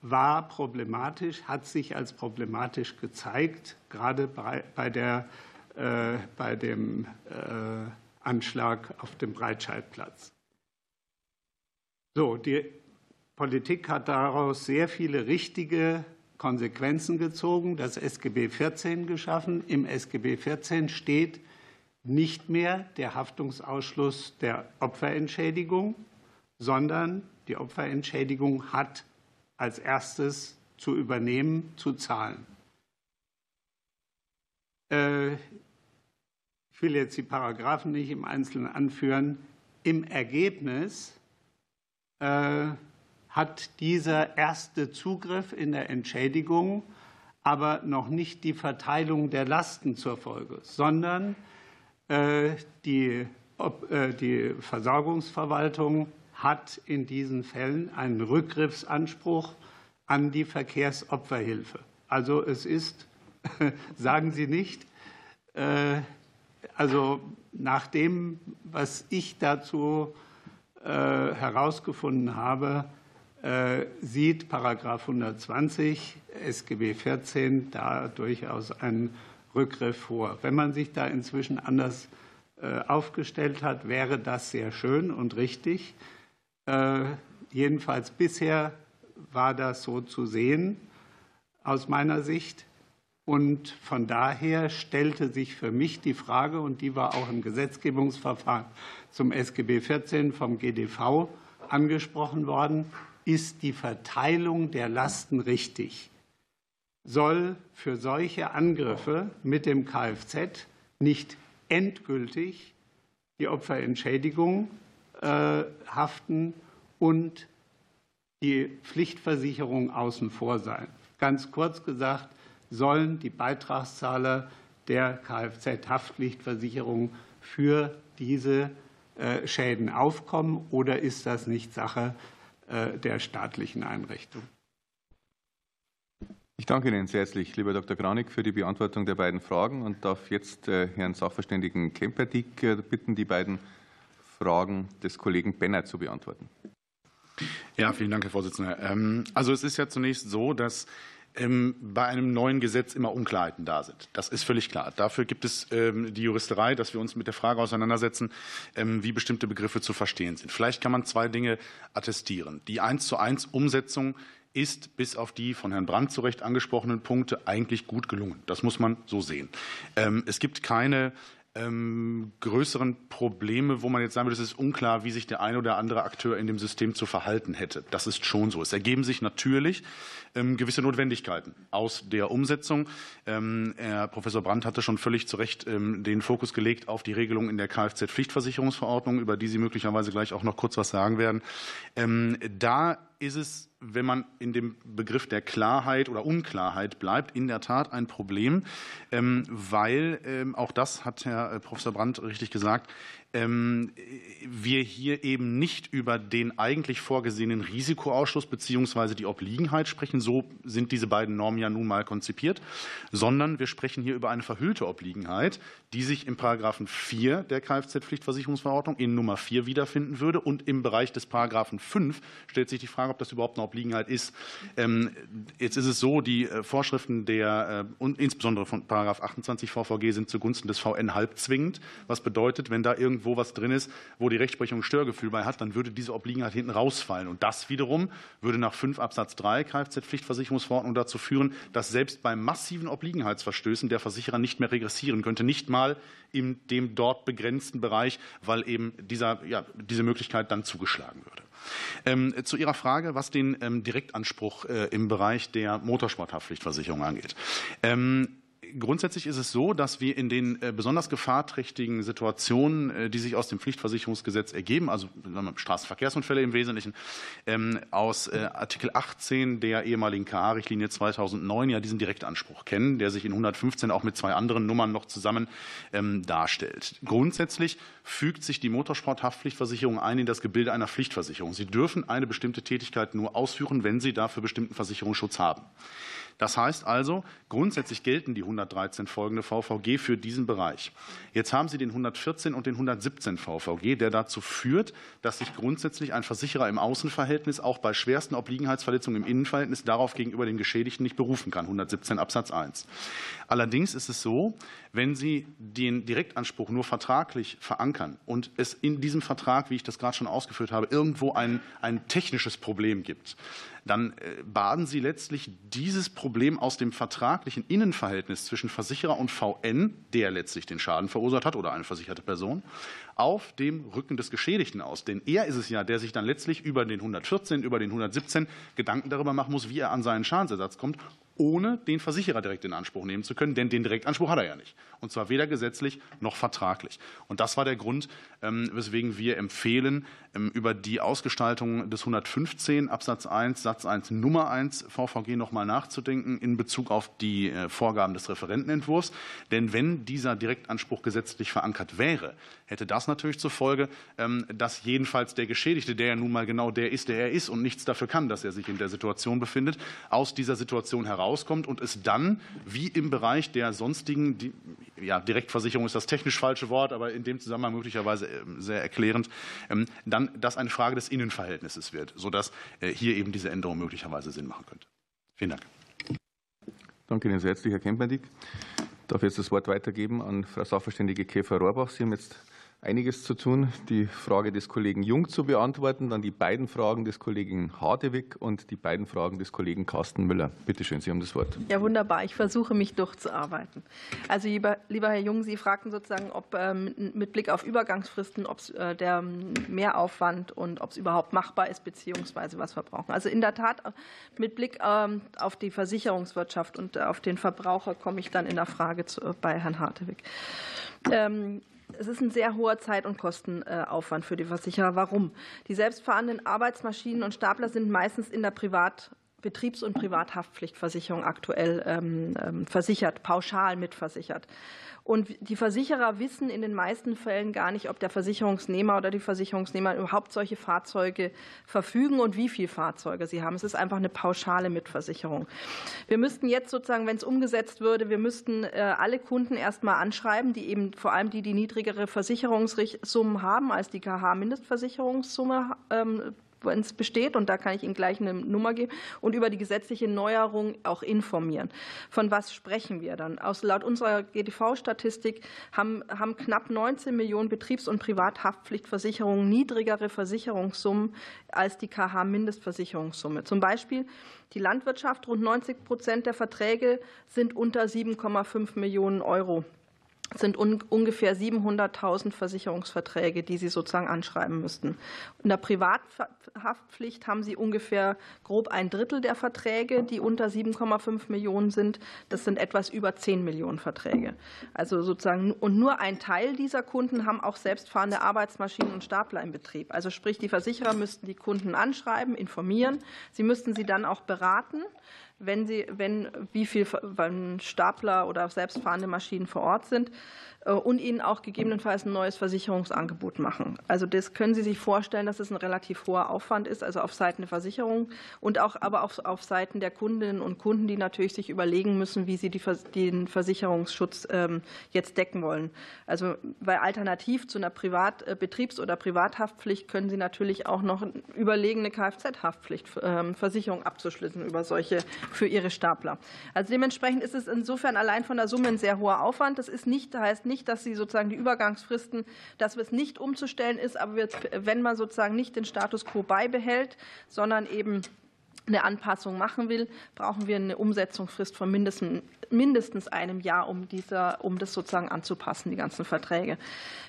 war problematisch, hat sich als problematisch gezeigt, gerade bei, der, äh, bei dem äh, Anschlag auf dem Breitscheidplatz. So, die Politik hat daraus sehr viele richtige Konsequenzen gezogen, das SGB 14 geschaffen. Im SGB 14 steht nicht mehr der Haftungsausschluss der Opferentschädigung, sondern die Opferentschädigung hat als erstes zu übernehmen, zu zahlen. Äh, ich will jetzt die Paragraphen nicht im Einzelnen anführen. Im Ergebnis äh, hat dieser erste Zugriff in der Entschädigung aber noch nicht die Verteilung der Lasten zur Folge, sondern äh, die, die Versorgungsverwaltung hat in diesen Fällen einen Rückgriffsanspruch an die Verkehrsopferhilfe. Also es ist, sagen Sie nicht, äh, Also nach dem, was ich dazu äh, herausgefunden habe, äh, sieht Paragraph 120 SGB 14 da durchaus einen Rückgriff vor. Wenn man sich da inzwischen anders aufgestellt hat, wäre das sehr schön und richtig. Äh, jedenfalls bisher war das so zu sehen aus meiner Sicht. Und von daher stellte sich für mich die Frage, und die war auch im Gesetzgebungsverfahren zum SGB 14 vom GDV angesprochen worden, ist die Verteilung der Lasten richtig? Soll für solche Angriffe mit dem Kfz nicht endgültig die Opferentschädigung haften und die Pflichtversicherung außen vor sein? Ganz kurz gesagt, sollen die Beitragszahler der Kfz-Haftpflichtversicherung für diese äh, Schäden aufkommen oder ist das nicht Sache äh, der staatlichen Einrichtung. Ich danke Ihnen sehr herzlich, lieber Dr. Granik, für die Beantwortung der beiden Fragen und darf jetzt äh, Herrn Sachverständigen Kemperdick äh, bitten, die beiden Fragen des Kollegen Benner zu beantworten. Ja, vielen Dank, Herr Vorsitzender. Ähm, also es ist ja zunächst so, dass ähm, bei einem neuen Gesetz immer Unklarheiten da sind. Das ist völlig klar. Dafür gibt es ähm, die Juristerei, dass wir uns mit der Frage auseinandersetzen, wie bestimmte Begriffe zu verstehen sind. Vielleicht kann man zwei Dinge attestieren. Die eins zu eins Umsetzung ist bis auf die von Herrn Brandt zu Recht angesprochenen Punkte eigentlich gut gelungen. Das muss man so sehen. Es gibt keine ähm, größeren Probleme, wo man jetzt sagen würde, es ist unklar, wie sich der eine oder andere Akteur in dem System zu verhalten hätte. Das ist schon so. Es ergeben sich natürlich ähm, gewisse Notwendigkeiten aus der Umsetzung. Ähm, Herr Professor Brandt hatte schon völlig zu Recht den Fokus gelegt auf die Regelung in der Kfz-Pflichtversicherungsverordnung, über die Sie möglicherweise gleich auch noch kurz was sagen werden. Da ist es, wenn man in dem Begriff der Klarheit oder Unklarheit bleibt, in der Tat ein Problem, ähm, weil ähm, auch das hat Herr äh, Professor Brandt richtig gesagt, wir hier eben nicht über den eigentlich vorgesehenen Risikoausschluss bzw. die Obliegenheit sprechen, so sind diese beiden Normen ja nun mal konzipiert, sondern wir sprechen hier über eine verhüllte Obliegenheit, die sich im Paragraphen 4 der Kfz-Pflichtversicherungsverordnung in Nummer 4 wiederfinden würde. Und im Bereich des Paragraphen 5 stellt sich die Frage, ob das überhaupt eine Obliegenheit ist. Ähm, jetzt ist es so, die äh, Vorschriften der, äh, und insbesondere von Paragraph 28 VVG sind zugunsten des VN halb zwingend, was bedeutet, wenn da irgendwie irgendwo was drin ist, wo die Rechtsprechung Störgefühl bei hat, dann würde diese Obliegenheit hinten rausfallen. Und das wiederum würde nach 5 Absatz 3 Kfz-Pflichtversicherungsverordnung dazu führen, dass selbst bei massiven Obliegenheitsverstößen der Versicherer nicht mehr regressieren könnte, nicht mal in dem dort begrenzten Bereich, weil eben dieser, ja, diese Möglichkeit dann zugeschlagen würde. Ähm, zu Ihrer Frage, was den ähm, Direktanspruch äh, im Bereich der Motorsporthaftpflichtversicherung angeht. Ähm, Grundsätzlich ist es so, dass wir in den äh, besonders gefahrträchtigen Situationen, äh, die sich aus dem Pflichtversicherungsgesetz ergeben, also Straßenverkehrsunfälle im Wesentlichen, ähm, aus äh, Artikel 18 der ehemaligen KA-Richtlinie 2009 ja diesen Direktanspruch kennen, der sich in 115 auch mit zwei anderen Nummern noch zusammen ähm, darstellt. Grundsätzlich fügt sich die Motorsporthaftpflichtversicherung ein in das Gebilde einer Pflichtversicherung. Sie dürfen eine bestimmte Tätigkeit nur ausführen, wenn Sie dafür bestimmten Versicherungsschutz haben. Das heißt also, grundsätzlich gelten die 113 folgende VVG für diesen Bereich. Jetzt haben Sie den 114 und den 117 VVG, der dazu führt, dass sich grundsätzlich ein Versicherer im Außenverhältnis auch bei schwersten Obliegenheitsverletzungen im Innenverhältnis darauf gegenüber dem Geschädigten nicht berufen kann. 117 Absatz 1. Allerdings ist es so, wenn Sie den Direktanspruch nur vertraglich verankern und es in diesem Vertrag, wie ich das gerade schon ausgeführt habe, irgendwo ein, ein technisches Problem gibt, dann äh, baden Sie letztlich dieses Problem aus dem vertraglichen Innenverhältnis zwischen Versicherer und VN, der letztlich den Schaden verursacht hat oder eine versicherte Person, auf dem Rücken des Geschädigten aus. Denn er ist es ja, der sich dann letztlich über den 114, über den 117 Gedanken darüber machen muss, wie er an seinen Schadensersatz kommt ohne den Versicherer direkt in Anspruch nehmen zu können, denn den Direktanspruch hat er ja nicht. Und zwar weder gesetzlich noch vertraglich. Und das war der Grund, ähm, weswegen wir empfehlen, ähm, über die Ausgestaltung des 115 Absatz 1 Satz 1 Nummer 1 VVG noch mal nachzudenken in Bezug auf die äh, Vorgaben des Referentenentwurfs. Denn wenn dieser Direktanspruch gesetzlich verankert wäre, hätte das natürlich zur Folge, ähm, dass jedenfalls der Geschädigte, der ja nun mal genau der ist, der er ist und nichts dafür kann, dass er sich in der Situation befindet, aus dieser Situation heraus rauskommt und es dann, wie im Bereich der sonstigen, ja, Direktversicherung ist das technisch falsche Wort, aber in dem Zusammenhang möglicherweise ähm, sehr erklärend, ähm, dann das eine Frage des Innenverhältnisses wird, sodass äh, hier eben diese Änderung möglicherweise Sinn machen könnte. Vielen Dank. Danke Ihnen sehr herzlich, Herr Kemperdick. Darf jetzt das Wort weitergeben an Frau Sachverständige Käfer-Rohrbach. Sie haben jetzt einiges zu tun, die Frage des Kollegen Jung zu beantworten, dann die beiden Fragen des Kollegen Hartewig und die beiden Fragen des Kollegen Carsten Müller. Bitte schön, Sie haben das Wort. Ja, wunderbar. Ich versuche mich durchzuarbeiten. Also, lieber, lieber Herr Jung, Sie fragten sozusagen, ob ähm, mit Blick auf Übergangsfristen, ob äh, der Mehraufwand und ob es überhaupt machbar ist, beziehungsweise was wir brauchen. Also in der Tat, mit Blick ähm, auf die Versicherungswirtschaft und auf den Verbraucher komme ich dann in der Frage zu, bei Herrn Hartewig. Ähm, es ist ein sehr hoher Zeit- und Kostenaufwand für die Versicherer. Warum? Die selbstfahrenden Arbeitsmaschinen und Stapler sind meistens in der Privat Betriebs- und Privathaftpflichtversicherung aktuell ähm, ähm, versichert, pauschal mitversichert. Und die Versicherer wissen in den meisten Fällen gar nicht, ob der Versicherungsnehmer oder die Versicherungsnehmer überhaupt solche Fahrzeuge verfügen und wie viele Fahrzeuge sie haben. Es ist einfach eine pauschale Mitversicherung. Wir müssten jetzt sozusagen, wenn es umgesetzt würde, wir müssten äh, alle Kunden erstmal anschreiben, die eben vor allem die, die niedrigere Versicherungssummen haben als die KH-Mindestversicherungssumme ähm, wenn es besteht, und da kann ich Ihnen gleich eine Nummer geben, und über die gesetzliche Neuerung auch informieren. Von was sprechen wir dann? Aus, laut unserer GDV-Statistik haben, haben knapp 19 Millionen Betriebs- und Privathaftpflichtversicherungen niedrigere Versicherungssummen als die KH-Mindestversicherungssumme. Zum Beispiel die Landwirtschaft, rund 90 Prozent der Verträge sind unter 7,5 Millionen Euro sind un ungefähr 700.000 Versicherungsverträge, die Sie sozusagen anschreiben müssten. In der Privathaftpflicht haben Sie ungefähr grob ein Drittel der Verträge, die unter 7,5 Millionen sind. Das sind etwas über 10 Millionen Verträge. Also sozusagen, und nur ein Teil dieser Kunden haben auch selbstfahrende Arbeitsmaschinen und Stapler im Betrieb. Also sprich, die Versicherer müssten die Kunden anschreiben, informieren. Sie müssten sie dann auch beraten wenn sie, wenn, wie viel Stapler oder selbstfahrende Maschinen vor Ort sind. Äh, und ihnen auch gegebenenfalls ein neues Versicherungsangebot machen. Also das können Sie sich vorstellen, dass es ein relativ hoher Aufwand ist, also auf Seiten der Versicherung und auch aber auf, auf Seiten der Kundinnen und Kunden, die natürlich sich überlegen müssen, wie sie die, den Versicherungsschutz ähm, jetzt decken wollen. Also weil alternativ zu einer Privat-, äh, Betriebs- oder Privathaftpflicht können Sie natürlich auch noch überlegen, eine Kfz-Haftpflichtversicherung ähm, abzuschließen über solche für Ihre Stapler. Also dementsprechend ist es insofern allein von der Summe ein sehr hoher Aufwand. Das ist nicht, heißt nicht, dass sie sozusagen die Übergangsfristen, dass es nicht umzustellen ist, aber wenn man sozusagen nicht den Status quo beibehält, sondern eben eine Anpassung machen will, brauchen wir eine Umsetzungsfrist von mindestens, einem Jahr, um, dieser, um das sozusagen anzupassen, die ganzen Verträge.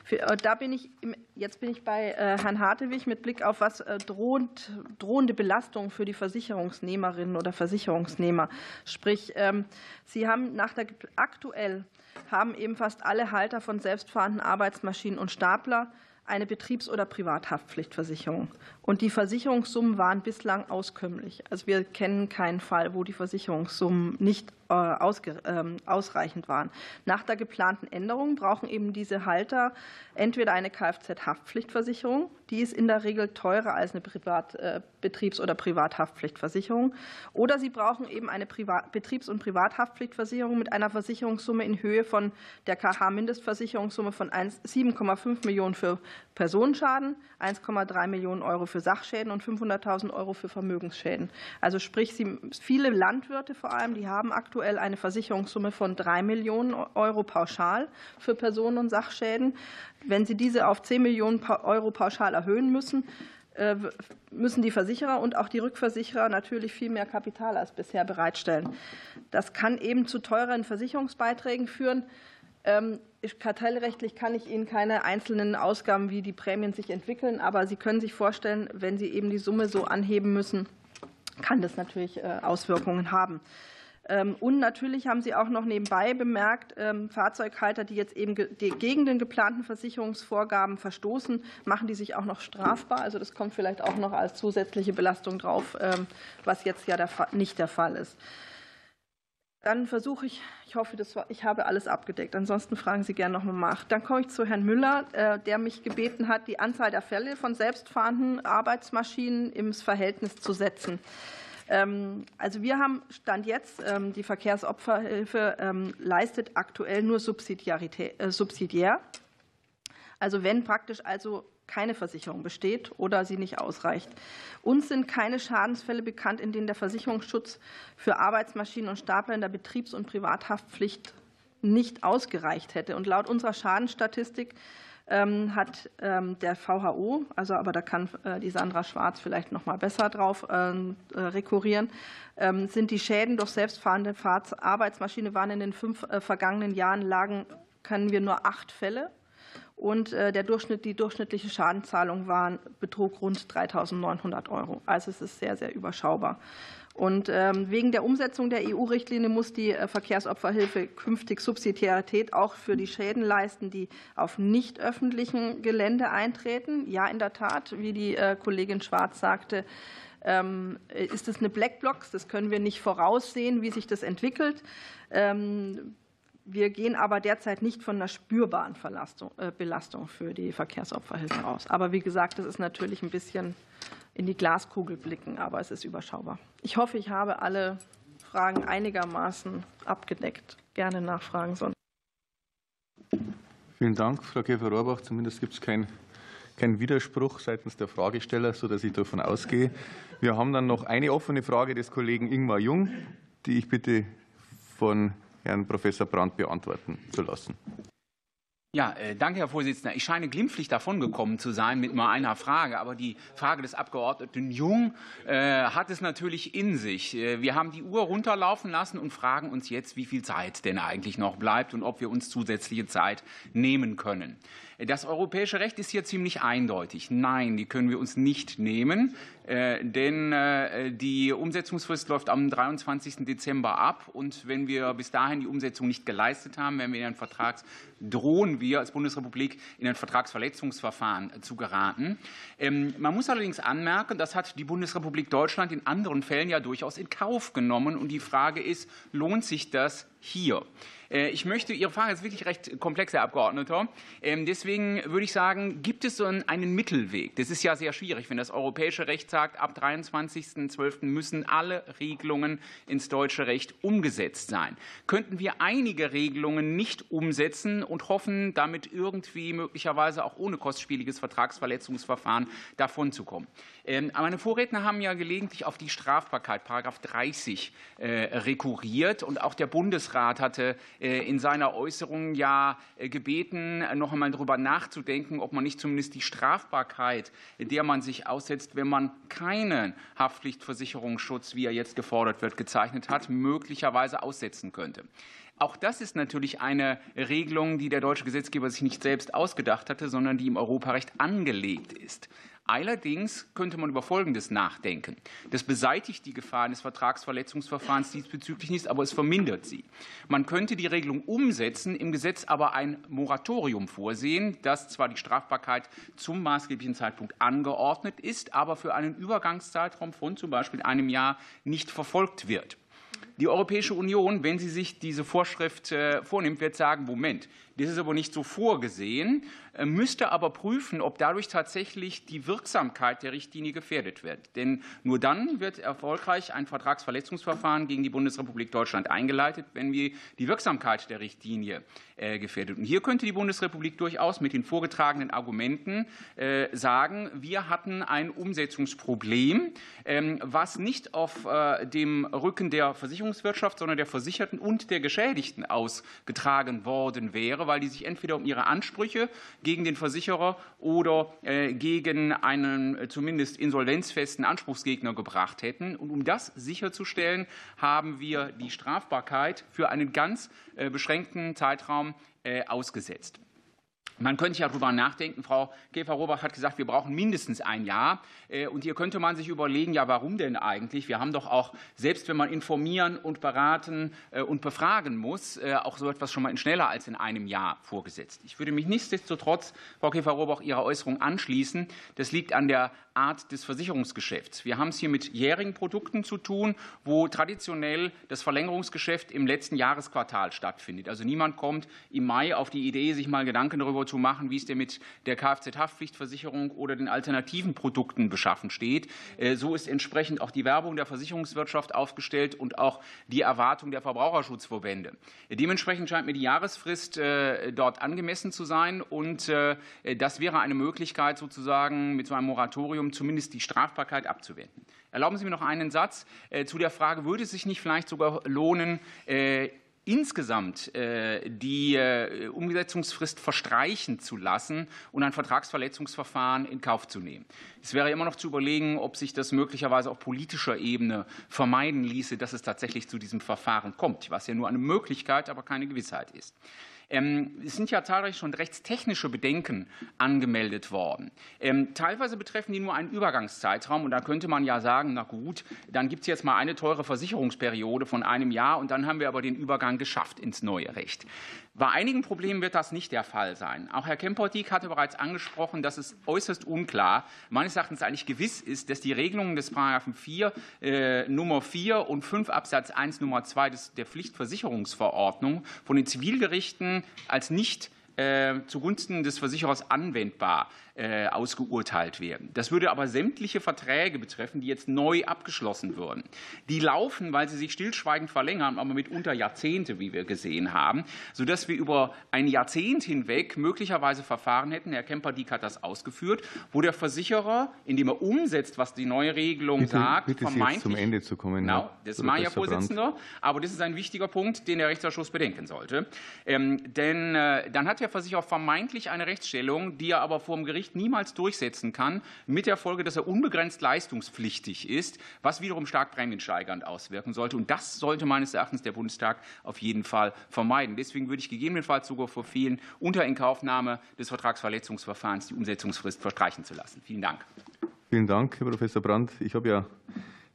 Äh, da bin ich, jetzt bin ich bei äh, Herrn Hartewig mit Blick auf was äh, drohend, drohende Belastung für die Versicherungsnehmerinnen oder Versicherungsnehmer. Sprich, ähm, Sie haben nach der aktuell haben eben fast alle Halter von selbstfahrenden Arbeitsmaschinen und Stapler eine Betriebs- oder Privathaftpflichtversicherung. Und die Versicherungssummen waren bislang auskömmlich. Also wir kennen keinen Fall, wo die Versicherungssummen nicht ausreichend waren. Nach der geplanten Änderung brauchen eben diese Halter entweder eine Kfz-Haftpflichtversicherung, die ist in der Regel teurer als eine Privat-, äh, Betriebs- oder Privathaftpflichtversicherung, oder sie brauchen eben eine Betriebs- und Privathaftpflichtversicherung mit einer Versicherungssumme in Höhe von der KH-Mindestversicherungssumme von 7,5 Millionen für Personenschaden, 1,3 Millionen Euro für Sachschäden und 500.000 Euro für Vermögensschäden. Also sprich, viele Landwirte vor allem, die haben aktuell eine Versicherungssumme von 3 Millionen Euro pauschal für Personen- und Sachschäden. Wenn sie diese auf 10 Millionen Euro pauschal erhöhen müssen, äh, müssen die Versicherer und auch die Rückversicherer natürlich viel mehr Kapital als bisher bereitstellen. Das kann eben zu teuren Versicherungsbeiträgen führen. Ähm, kartellrechtlich kann ich Ihnen keine einzelnen Ausgaben, wie die Prämien sich entwickeln, aber Sie können sich vorstellen, wenn Sie eben die Summe so anheben müssen, kann das natürlich äh, Auswirkungen haben. Ähm, und natürlich haben Sie auch noch nebenbei bemerkt, ähm, Fahrzeughalter, die jetzt eben gegen den geplanten Versicherungsvorgaben verstoßen, machen die sich auch noch strafbar. Also das kommt vielleicht auch noch als zusätzliche Belastung drauf, was jetzt ja nicht der Fall ist. Dann versuche ich, ich hoffe, das war, ich habe alles abgedeckt. Ansonsten fragen Sie gerne noch mal nach. Dann komme ich zu Herrn Müller, äh, der mich gebeten hat, die Anzahl der Fälle von selbstfahrenden Arbeitsmaschinen ins Verhältnis zu setzen. Ähm, also wir haben Stand jetzt, ähm, die Verkehrsopferhilfe ähm, leistet aktuell nur äh, subsidiär. Also wenn praktisch also keine Versicherung besteht oder sie nicht ausreicht. Uns sind keine Schadensfälle bekannt, in denen der Versicherungsschutz für Arbeitsmaschinen und Stapler in der Betriebs- und Privathaftpflicht nicht ausgereicht hätte. Und laut unserer Schadenstatistik ähm, hat ähm, der VHO, also aber da kann äh, die Sandra Schwarz vielleicht noch mal besser drauf ähm, äh, rekurrieren, sind die Schäden durch selbstfahrende Arbeitsmaschine waren in den fünf äh, vergangenen Jahren lagen, können wir nur acht Fälle und der Durchschnitt, die durchschnittliche Schadenzahlung waren, betrug rund 3.900 Euro. Also es ist sehr, sehr überschaubar. Und ähm, wegen der Umsetzung der EU-Richtlinie muss die äh, Verkehrsopferhilfe künftig Subsidiarität auch für die Schäden leisten, die auf nicht öffentlichem Gelände eintreten. Ja, in der Tat, wie die äh, Kollegin Schwarz sagte, ähm, ist es eine Blackbox. Das können wir nicht voraussehen, wie sich das entwickelt. Wir gehen aber derzeit nicht von einer spürbaren äh, Belastung für die Verkehrsopferhilfe aus. Aber wie gesagt, das ist natürlich ein bisschen in die Glaskugel blicken, aber es ist überschaubar. Ich hoffe, ich habe alle Fragen einigermaßen abgedeckt. Gerne nachfragen sonst. Vielen Dank, Frau Käfer-Rohrbach. Zumindest gibt es keinen kein Widerspruch seitens der Fragesteller, sodass ich davon ausgehe. Wir haben dann noch eine offene Frage des Kollegen Ingmar Jung, die ich bitte von Herrn Professor Brandt beantworten zu lassen. Ja, äh, danke, Herr Vorsitzender. Ich scheine glimpflich davongekommen zu sein mit nur einer Frage. Aber die Frage des Abgeordneten Jung äh, hat es natürlich in sich. Äh, wir haben die Uhr runterlaufen lassen und fragen uns jetzt, wie viel Zeit denn eigentlich noch bleibt und ob wir uns zusätzliche Zeit nehmen können. Das europäische Recht ist hier ziemlich eindeutig. Nein, die können wir uns nicht nehmen, denn die Umsetzungsfrist läuft am 23. Dezember ab. Und wenn wir bis dahin die Umsetzung nicht geleistet haben, werden wir in einen Vertrags wir als Bundesrepublik in ein Vertragsverletzungsverfahren zu geraten. Ähm, man muss allerdings anmerken, das hat die Bundesrepublik Deutschland in anderen Fällen ja durchaus in Kauf genommen. Und die Frage ist, lohnt sich das hier? Äh, ich möchte, Ihre Frage ist wirklich recht komplex, Herr Abgeordneter. Ähm, deswegen würde ich sagen, gibt es so einen Mittelweg? Das ist ja sehr schwierig, wenn das europäische Recht sagt, ab 23.12. müssen alle Regelungen ins deutsche Recht umgesetzt sein. Könnten wir einige Regelungen nicht umsetzen und hoffen, damit irgendwie möglicherweise auch ohne kostspieliges Vertragsverletzungsverfahren davonzukommen? Ähm, meine Vorredner haben ja gelegentlich auf die Strafbarkeit, Paragraph 30, äh, rekurriert. Und auch der Bundesrat hatte äh, in seiner Äußerung ja äh, gebeten, noch einmal darüber nachzudenken, ob man nicht zumindest die Strafbarkeit, der man sich aussetzt, wenn man keinen Haftpflichtversicherungsschutz, wie er jetzt gefordert wird, gezeichnet hat, möglicherweise aussetzen könnte. Auch das ist natürlich eine Regelung, die der deutsche Gesetzgeber sich nicht selbst ausgedacht hatte, sondern die im Europarecht angelegt ist. Allerdings könnte man über Folgendes nachdenken. Das beseitigt die Gefahr eines Vertragsverletzungsverfahrens diesbezüglich nicht, aber es vermindert sie. Man könnte die Regelung umsetzen, im Gesetz aber ein Moratorium vorsehen, das zwar die Strafbarkeit zum maßgeblichen Zeitpunkt angeordnet ist, aber für einen Übergangszeitraum von zum Beispiel einem Jahr nicht verfolgt wird. Die Europäische Union, wenn sie sich diese Vorschrift äh, vornimmt, wird sagen, Moment, das ist aber nicht so vorgesehen, müsste aber prüfen, ob dadurch tatsächlich die Wirksamkeit der Richtlinie gefährdet wird. Denn nur dann wird erfolgreich ein Vertragsverletzungsverfahren gegen die Bundesrepublik Deutschland eingeleitet, wenn wir die Wirksamkeit der Richtlinie äh, gefährdet. Und hier könnte die Bundesrepublik durchaus mit den vorgetragenen Argumenten äh, sagen, wir hatten ein Umsetzungsproblem, ähm, was nicht auf dem Rücken der Versicherungswirtschaft, sondern der Versicherten und der Geschädigten ausgetragen worden wäre, weil die sich entweder um ihre Ansprüche gegen den Versicherer oder äh, gegen einen äh, zumindest insolvenzfesten Anspruchsgegner gebracht hätten. Und um das sicherzustellen, haben wir die Strafbarkeit für einen ganz äh, beschränkten Zeitraum ausgesetzt. Man könnte ja darüber nachdenken, Frau Käfer-Robach hat gesagt, wir brauchen mindestens ein Jahr. Äh, und hier könnte man sich überlegen, ja, warum denn eigentlich? Wir haben doch auch, selbst wenn man informieren und beraten äh, und befragen muss, äh, auch so etwas schon mal schneller als in einem Jahr vorgesetzt. Ich würde mich nichtsdestotrotz, Frau Käfer-Robach, Ihrer Äußerung anschließen. Das liegt an der Art des Versicherungsgeschäfts. Wir haben es hier mit jährigen Produkten zu tun, wo traditionell das Verlängerungsgeschäft im letzten Jahresquartal stattfindet. Also niemand kommt im Mai auf die Idee, sich mal Gedanken darüber zu machen, wie es denn mit der Kfz-Haftpflichtversicherung oder den alternativen Produkten beschaffen steht. Äh, so ist entsprechend auch die Werbung der Versicherungswirtschaft aufgestellt und auch die Erwartung der Verbraucherschutzverbände. Dementsprechend scheint mir die Jahresfrist äh, dort angemessen zu sein und äh, das wäre eine Möglichkeit, sozusagen mit so einem Moratorium zumindest die Strafbarkeit abzuwenden. Erlauben Sie mir noch einen Satz zu der Frage, würde es sich nicht vielleicht sogar lohnen, insgesamt äh, die äh, Umsetzungsfrist verstreichen zu lassen und ein Vertragsverletzungsverfahren in Kauf zu nehmen. Es wäre immer noch zu überlegen, ob sich das möglicherweise auf politischer Ebene vermeiden ließe, dass es tatsächlich zu diesem Verfahren kommt, was ja nur eine Möglichkeit, aber keine Gewissheit ist. Ähm, es sind ja zahlreich schon rechtstechnische Bedenken angemeldet worden. Ähm, teilweise betreffen die nur einen Übergangszeitraum. Und da könnte man ja sagen, na gut, dann gibt es jetzt mal eine teure Versicherungsperiode von einem Jahr und dann haben wir aber den Übergang geschafft ins neue Recht. Bei einigen Problemen wird das nicht der Fall sein. Auch Herr Kemperdiek hatte bereits angesprochen, dass es äußerst unklar, meines Erachtens eigentlich gewiss ist, dass die Regelungen des Paragraphen 4 äh, Nummer 4 und 5 Absatz 1 Nummer 2 des, der Pflichtversicherungsverordnung von den Zivilgerichten als nicht äh, zugunsten des Versicherers anwendbar ausgeurteilt werden. Das würde aber sämtliche Verträge betreffen, die jetzt neu abgeschlossen würden. Die laufen, weil sie sich stillschweigend verlängern, aber mitunter Jahrzehnte, wie wir gesehen haben, sodass wir über ein Jahrzehnt hinweg möglicherweise Verfahren hätten, Herr Kemper-Dieck hat das ausgeführt, wo der Versicherer, indem er umsetzt, was die neue Regelung bitte, sagt, bitte vermeintlich zum Ende zu kommen. Genau, das war ja Vorsitzender, aber das ist ein wichtiger Punkt, den der Rechtsausschuss bedenken sollte. Ähm, denn äh, dann hat der Versicherer vermeintlich eine Rechtsstellung, die er aber vor dem Gericht Gericht niemals durchsetzen kann, mit der Folge, dass er unbegrenzt leistungspflichtig ist, was wiederum stark prämiensteigernd auswirken sollte. Und das sollte meines Erachtens der Bundestag auf jeden Fall vermeiden. Deswegen würde ich gegebenenfalls sogar verfehlen, unter Inkaufnahme des Vertragsverletzungsverfahrens die Umsetzungsfrist verstreichen zu lassen. Vielen Dank. Vielen Dank, Herr Professor Brandt. Ich habe ja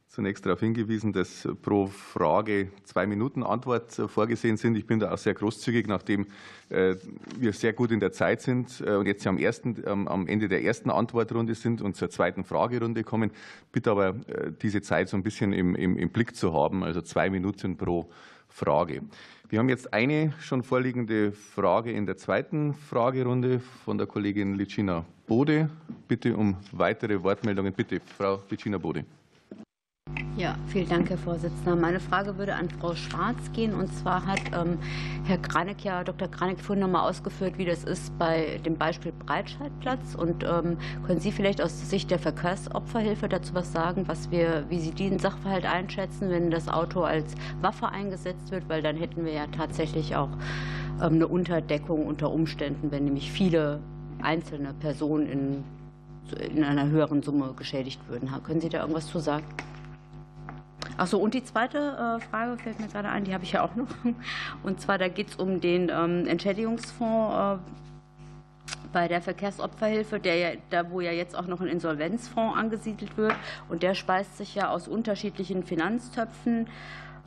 zunächst darauf hingewiesen, dass pro Frage zwei Minuten Antwort vorgesehen sind. Ich bin da auch sehr großzügig, nachdem äh, wir sehr gut in der Zeit sind äh, und jetzt am, ersten, am Ende der ersten Antwortrunde sind und zur zweiten Fragerunde kommen. Bitte aber äh, diese Zeit so ein bisschen im, im, im Blick zu haben, also zwei Minuten pro Frage. Wir haben jetzt eine schon vorliegende Frage in der zweiten Fragerunde von der Kollegin Licina Bode. Bitte um weitere Wortmeldungen. Bitte, Frau Licina Bode. Ja, vielen Dank, Herr Vorsitzender. Meine Frage würde an Frau Schwarz gehen. Und zwar hat ähm, Herr Kranek ja, Dr. Kranek vorhin noch mal ausgeführt, wie das ist bei dem Beispiel Breitscheidplatz. Und ähm, können Sie vielleicht aus Sicht der Verkehrsopferhilfe dazu was sagen, was wir, wie Sie diesen Sachverhalt einschätzen, wenn das Auto als Waffe eingesetzt wird? Weil dann hätten wir ja tatsächlich auch ähm, eine Unterdeckung unter Umständen, wenn nämlich viele einzelne Personen in, in einer höheren Summe geschädigt würden. Können Sie da irgendwas zu sagen? Achso, und die zweite äh, Frage fällt mir gerade ein, die habe ich ja auch noch. Und zwar, da geht es um den ähm, Entschädigungsfonds äh, bei der Verkehrsopferhilfe, der ja, da wo ja jetzt auch noch ein Insolvenzfonds angesiedelt wird. Und der speist sich ja aus unterschiedlichen Finanztöpfen.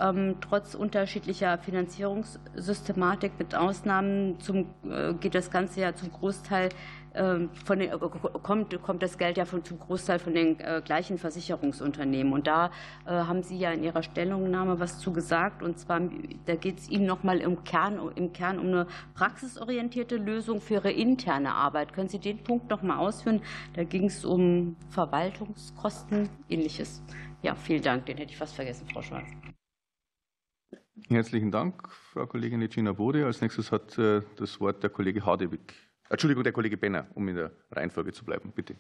Ähm, trotz unterschiedlicher Finanzierungssystematik mit Ausnahmen zum, äh, geht das Ganze ja zum Großteil von den, äh, kommt, kommt das Geld ja von, zum Großteil von den äh, gleichen Versicherungsunternehmen. Und da äh, haben Sie ja in Ihrer Stellungnahme was zu gesagt. Und zwar, da geht es Ihnen nochmal im Kern, im Kern um eine praxisorientierte Lösung für Ihre interne Arbeit. Können Sie den Punkt noch mal ausführen? Da ging es um Verwaltungskosten, ähnliches. Ja, vielen Dank. Den hätte ich fast vergessen, Frau Schwarz. Herzlichen Dank, Frau Kollegin Regina Bode. Als nächstes hat das Wort der Kollege Hadewig. Entschuldigung, der Kollege Benner, um in der Reihenfolge zu bleiben, bitte.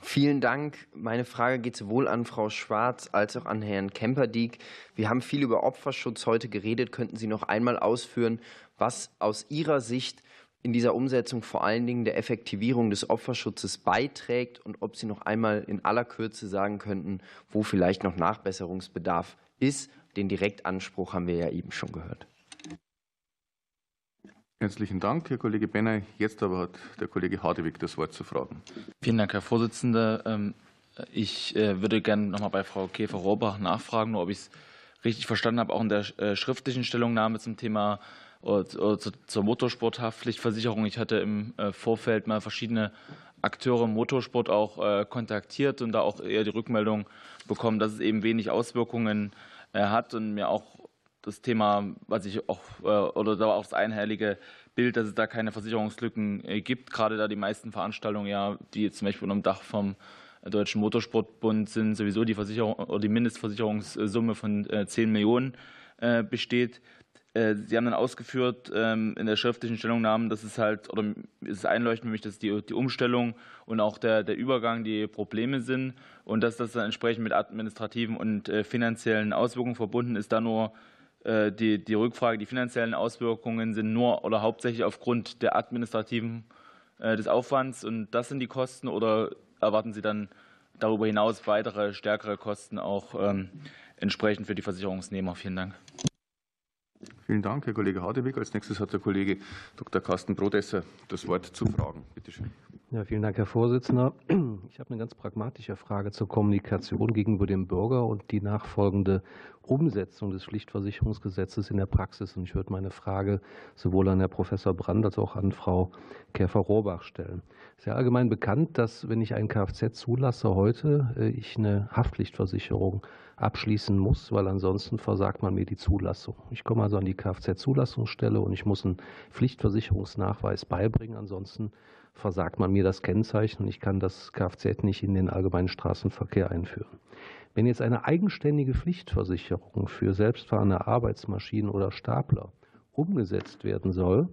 Vielen Dank. Meine Frage geht sowohl an Frau Schwarz als auch an Herrn Kemperdiek. Wir haben viel über Opferschutz heute geredet. Könnten Sie noch einmal ausführen, was aus Ihrer Sicht in dieser Umsetzung vor allen Dingen der Effektivierung des Opferschutzes beiträgt und ob Sie noch einmal in aller Kürze sagen könnten, wo vielleicht noch Nachbesserungsbedarf ist. Den Direktanspruch haben wir ja eben schon gehört. Herzlichen Dank, Herr Kollege Benner. Jetzt aber hat der Kollege Hadewig das Wort zu fragen. Vielen Dank, Herr Vorsitzender. Ähm, ich äh, würde gerne noch mal bei Frau Käfer-Rohrbach nachfragen, nur ob ich es richtig verstanden habe, auch in der äh, schriftlichen Stellungnahme zum Thema zur Motorsporthaftpflichtversicherung. Ich hatte im Vorfeld mal verschiedene Akteure im Motorsport auch kontaktiert und da auch eher die Rückmeldung bekommen, dass es eben wenig Auswirkungen hat und mir auch das Thema, was ich auch, oder da auch das einhellige Bild, dass es da keine Versicherungslücken gibt, gerade da die meisten Veranstaltungen ja, die jetzt zum Beispiel unter dem Dach vom Deutschen Motorsportbund sind, sowieso die Versicherung oder die Mindestversicherungssumme von 10 Millionen besteht. Sie haben dann ausgeführt ähm, in der schriftlichen Stellungnahme, dass es halt, oder es ist einleuchtend für mich, dass die, die Umstellung und auch der, der Übergang die Probleme sind und dass das dann entsprechend mit administrativen und finanziellen Auswirkungen verbunden ist. Da nur die, die Rückfrage, die finanziellen Auswirkungen sind nur oder hauptsächlich aufgrund der administrativen des Aufwands und das sind die Kosten oder erwarten Sie dann darüber hinaus weitere stärkere Kosten auch ähm, entsprechend für die Versicherungsnehmer? Vielen Dank. Vielen Dank, Herr Kollege Hadewig. Als nächstes hat der Kollege Dr. Carsten Brodesser das Wort zu Fragen. Bitte schön. Ja, vielen Dank, Herr Vorsitzender. Ich habe eine ganz pragmatische Frage zur Kommunikation gegenüber dem Bürger und die nachfolgende Umsetzung des Pflichtversicherungsgesetzes in der Praxis. Und ich würde meine Frage sowohl an Herrn Professor Brand als auch an Frau Käfer-Rohrbach stellen. Es ist ja allgemein bekannt, dass wenn ich ein Kfz zulasse heute, äh, ich eine Haftpflichtversicherung abschließen muss, weil ansonsten versagt man mir die Zulassung. Ich komme also an die Kfz-Zulassungsstelle und ich muss einen Pflichtversicherungsnachweis beibringen. Ansonsten versagt man mir das Kennzeichen und ich kann das Kfz nicht in den allgemeinen Straßenverkehr einführen. Wenn jetzt eine eigenständige Pflichtversicherung für selbstfahrende Arbeitsmaschinen oder Stapler umgesetzt werden soll,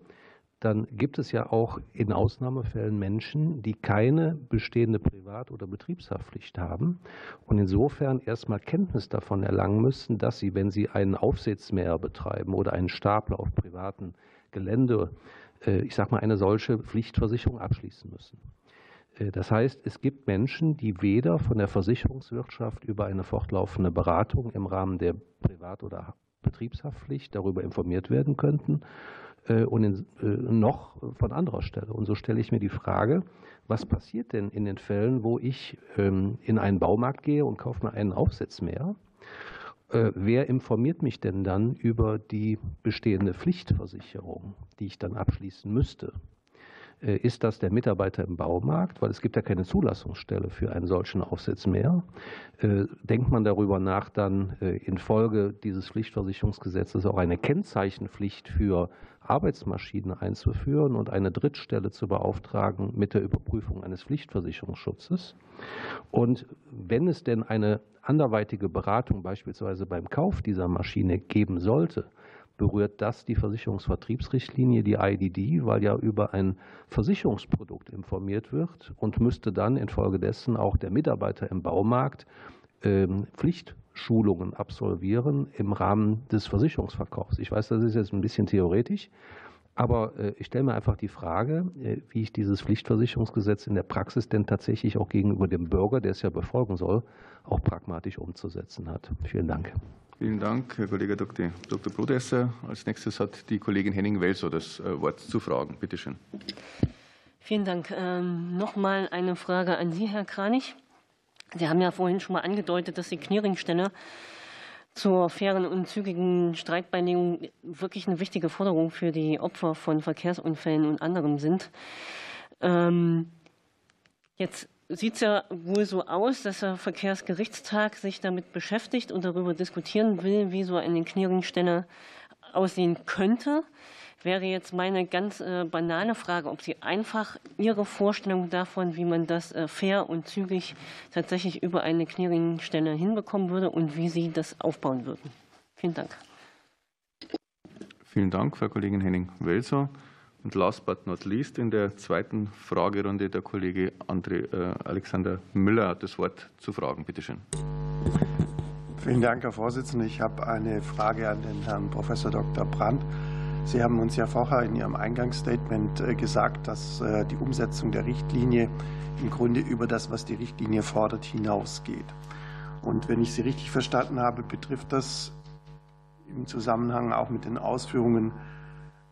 dann gibt es ja auch in Ausnahmefällen Menschen, die keine bestehende Privat- oder Betriebshaftpflicht haben und insofern erstmal Kenntnis davon erlangen müssen, dass sie, wenn sie einen Aufsitzmäher betreiben oder einen Stapler auf privatem Gelände, ich sage mal, eine solche Pflichtversicherung abschließen müssen. Das heißt, es gibt Menschen, die weder von der Versicherungswirtschaft über eine fortlaufende Beratung im Rahmen der Privat- oder Betriebshaftpflicht darüber informiert werden könnten und in, noch von anderer Stelle. Und so stelle ich mir die Frage, was passiert denn in den Fällen, wo ich in einen Baumarkt gehe und kaufe mir einen Aufsetzmäher? Wer informiert mich denn dann über die bestehende Pflichtversicherung, die ich dann abschließen müsste? Ist das der Mitarbeiter im Baumarkt? Weil es gibt ja keine Zulassungsstelle für einen solchen Aufsetzmäher. Denkt man darüber nach, dann infolge dieses Pflichtversicherungsgesetzes auch eine Kennzeichenpflicht für Arbeitsmaschinen einzuführen und eine Drittstelle zu beauftragen mit der Überprüfung eines Pflichtversicherungsschutzes? Und wenn es denn eine anderweitige Beratung beispielsweise beim Kauf dieser Maschine geben sollte, berührt das die Versicherungsvertriebsrichtlinie, die IDD, weil ja über ein Versicherungsprodukt informiert wird und müsste dann infolgedessen auch der Mitarbeiter im Baumarkt Pflichtschulungen absolvieren im Rahmen des Versicherungsverkaufs. Ich weiß, das ist jetzt ein bisschen theoretisch, aber ich stelle mir einfach die Frage, wie ich dieses Pflichtversicherungsgesetz in der Praxis denn tatsächlich auch gegenüber dem Bürger, der es ja befolgen soll, auch pragmatisch umzusetzen hat. Vielen Dank. Vielen Dank, Herr Kollege Dr. Dr. Brodesser. Als nächstes hat die Kollegin Henning-Welsow das Wort zu Fragen. Bitte schön. Vielen Dank. Ähm, Nochmal eine Frage an Sie, Herr Kranich. Sie haben ja vorhin schon mal angedeutet, dass die Clearingstelle zur fairen und zügigen Streitbeilegung wirklich eine wichtige Forderung für die Opfer von Verkehrsunfällen und anderem sind. Ähm, jetzt sieht es ja wohl so aus, dass der Verkehrsgerichtstag sich damit beschäftigt und darüber diskutieren will, wie so eine Clearingstelle aussehen könnte. Wäre jetzt meine ganz banale Frage, ob Sie einfach Ihre Vorstellung davon, wie man das fair und zügig tatsächlich über eine Clearingstelle hinbekommen würde und wie Sie das aufbauen würden. Vielen Dank. Vielen Dank, Frau Kollegin Henning-Welser. Und last but not least in der zweiten Fragerunde der Kollege André, äh, Alexander Müller hat das Wort zu Fragen. Bitte schön. Vielen Dank, Herr Vorsitzender. Ich habe eine Frage an den Herrn Professor Dr. Brandt. Sie haben uns ja vorher in Ihrem Eingangsstatement gesagt, dass die Umsetzung der Richtlinie im Grunde über das, was die Richtlinie fordert, hinausgeht. Und wenn ich Sie richtig verstanden habe, betrifft das im Zusammenhang auch mit den Ausführungen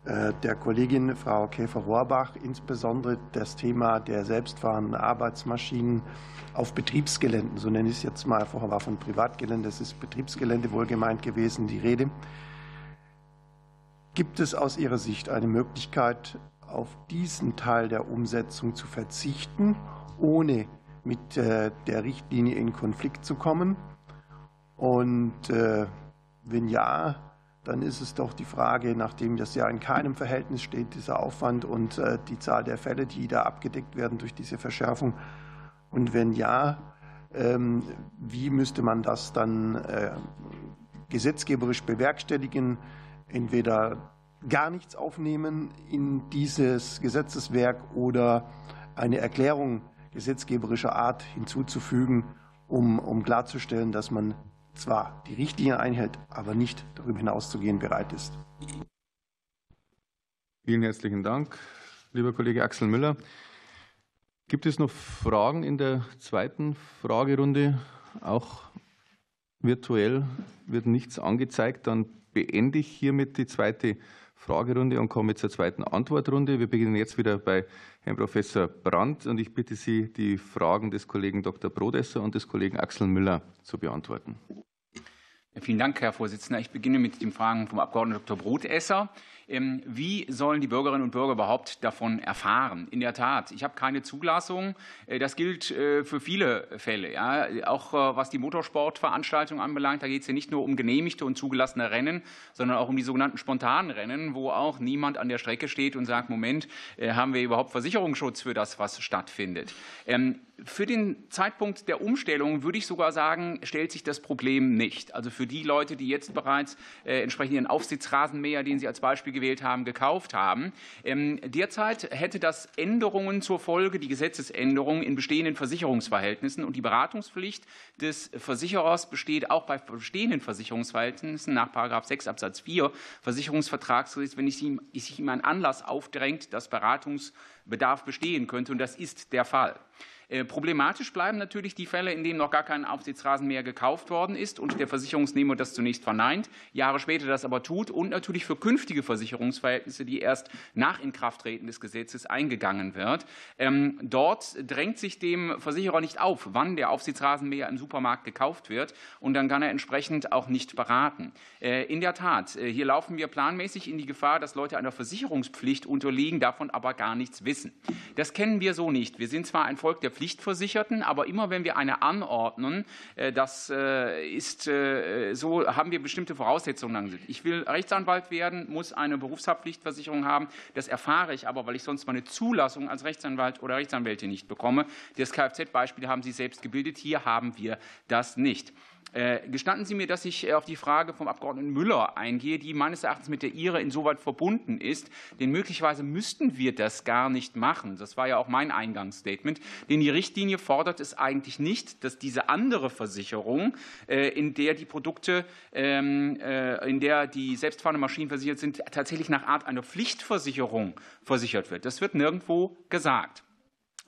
der Kollegin Frau Käfer-Rohrbach insbesondere das Thema der selbstfahrenden Arbeitsmaschinen auf Betriebsgeländen. So nenne ich es jetzt mal. Vorher war von Privatgelände, es ist Betriebsgelände wohlgemeint gewesen, die Rede. Gibt es aus Ihrer Sicht eine Möglichkeit, auf diesen Teil der Umsetzung zu verzichten, ohne mit äh, der Richtlinie in Konflikt zu kommen? Und äh, wenn ja, dann ist es doch die Frage, nachdem das ja in keinem Verhältnis steht, dieser Aufwand und äh, die Zahl der Fälle, die da abgedeckt werden durch diese Verschärfung. Und wenn ja, ähm, wie müsste man das dann gesetzgeberisch bewerkstelligen? Entweder gar nichts aufnehmen in dieses Gesetzeswerk oder eine Erklärung gesetzgeberischer Art hinzuzufügen, um, um klarzustellen, dass man zwar die Richtlinie einhält, aber nicht darüber hinauszugehen bereit ist. Vielen herzlichen Dank, lieber Kollege Axel Müller. Gibt es noch Fragen in der zweiten Fragerunde? Auch virtuell wird nichts angezeigt. Dann beende ich hiermit die zweite Fragerunde und komme zur zweiten Antwortrunde. Wir beginnen jetzt wieder bei Herrn Professor Brandt und ich bitte Sie, die Fragen des Kollegen Dr. Brodesser und des Kollegen Axel Müller zu beantworten. Vielen Dank, Herr Vorsitzender. Ich beginne mit den Fragen vom Abgeordneten Dr. Brotesser. Ähm, wie sollen die Bürgerinnen und Bürger überhaupt davon erfahren? In der Tat, ich habe keine Zulassung. Äh, das gilt äh, für viele Fälle. Auch äh, was die Motorsportveranstaltung anbelangt, da geht es ja nicht nur um genehmigte und zugelassene Rennen, sondern auch um die sogenannten spontanen Rennen, wo auch niemand an der Strecke steht und sagt, Moment, haben wir überhaupt Versicherungsschutz für das, was stattfindet? Ähm, für den Zeitpunkt der Umstellung würde ich sogar sagen, stellt sich das Problem nicht. Also für die Leute, die jetzt bereits entsprechend ihren Aufsitzrasenmäher, den Sie als Beispiel gewählt haben, gekauft haben. Ähm, derzeit hätte das Änderungen zur Folge, die Gesetzesänderungen in bestehenden Versicherungsverhältnissen und die Beratungspflicht des Versicherers besteht auch bei bestehenden Versicherungsverhältnissen nach 6 Absatz 4 Versicherungsvertragsgesetz, wenn sich ihm ein Anlass aufdrängt, dass Beratungsbedarf bestehen könnte. Und das ist der Fall. Äh, problematisch bleiben natürlich die Fälle, in denen noch gar kein Aufsichtsrasenmäher gekauft worden ist und der Versicherungsnehmer das zunächst verneint, Jahre später das aber tut und natürlich für künftige Versicherungsverhältnisse, die erst nach Inkrafttreten des Gesetzes eingegangen wird. Ähm, dort drängt sich dem Versicherer nicht auf, wann der Aufsichtsrasenmäher im Supermarkt gekauft wird und dann kann er entsprechend auch nicht beraten. Äh, in der Tat, äh, hier laufen wir planmäßig in die Gefahr, dass Leute einer Versicherungspflicht unterliegen, davon aber gar nichts wissen. Das kennen wir so nicht. Wir sind zwar ein Volk der Pflichtversicherten, aber immer wenn wir eine anordnen, äh, das äh, ist äh, so, haben wir bestimmte Voraussetzungen. Ich will Rechtsanwalt werden, muss eine Berufshaftpflichtversicherung haben. Das erfahre ich aber, weil ich sonst meine Zulassung als Rechtsanwalt oder Rechtsanwältin nicht bekomme. Das Kfz-Beispiel haben Sie selbst gebildet. Hier haben wir das nicht. Äh, gestatten Sie mir, dass ich äh, auf die Frage vom Abgeordneten Müller eingehe, die meines Erachtens mit der Ihre insoweit verbunden ist. Denn möglicherweise müssten wir das gar nicht machen. Das war ja auch mein Eingangsstatement. Denn die Richtlinie fordert es eigentlich nicht, dass diese andere Versicherung, äh, in der die Produkte, ähm, in der die selbstfahrenden Maschinen versichert sind, tatsächlich nach Art einer Pflichtversicherung versichert wird. Das wird nirgendwo gesagt.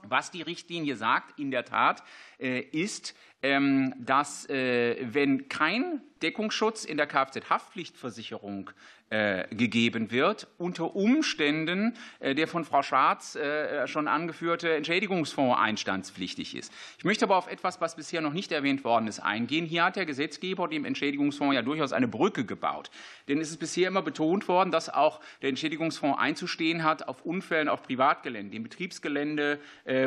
Was die Richtlinie sagt, in der Tat, ist, dass äh, wenn kein Deckungsschutz in der Kfz-Haftpflichtversicherung äh, gegeben wird, unter Umständen äh, der von Frau Schwarz schon angeführte Entschädigungsfonds einstandspflichtig ist. Ich möchte aber auf etwas, was bisher noch nicht erwähnt worden ist, eingehen. Hier hat der Gesetzgeber dem Entschädigungsfonds ja durchaus eine Brücke gebaut. Denn es ist bisher immer betont worden, dass auch der Entschädigungsfonds einzustehen hat auf Unfällen auf Privatgelände, im Betriebsgelände,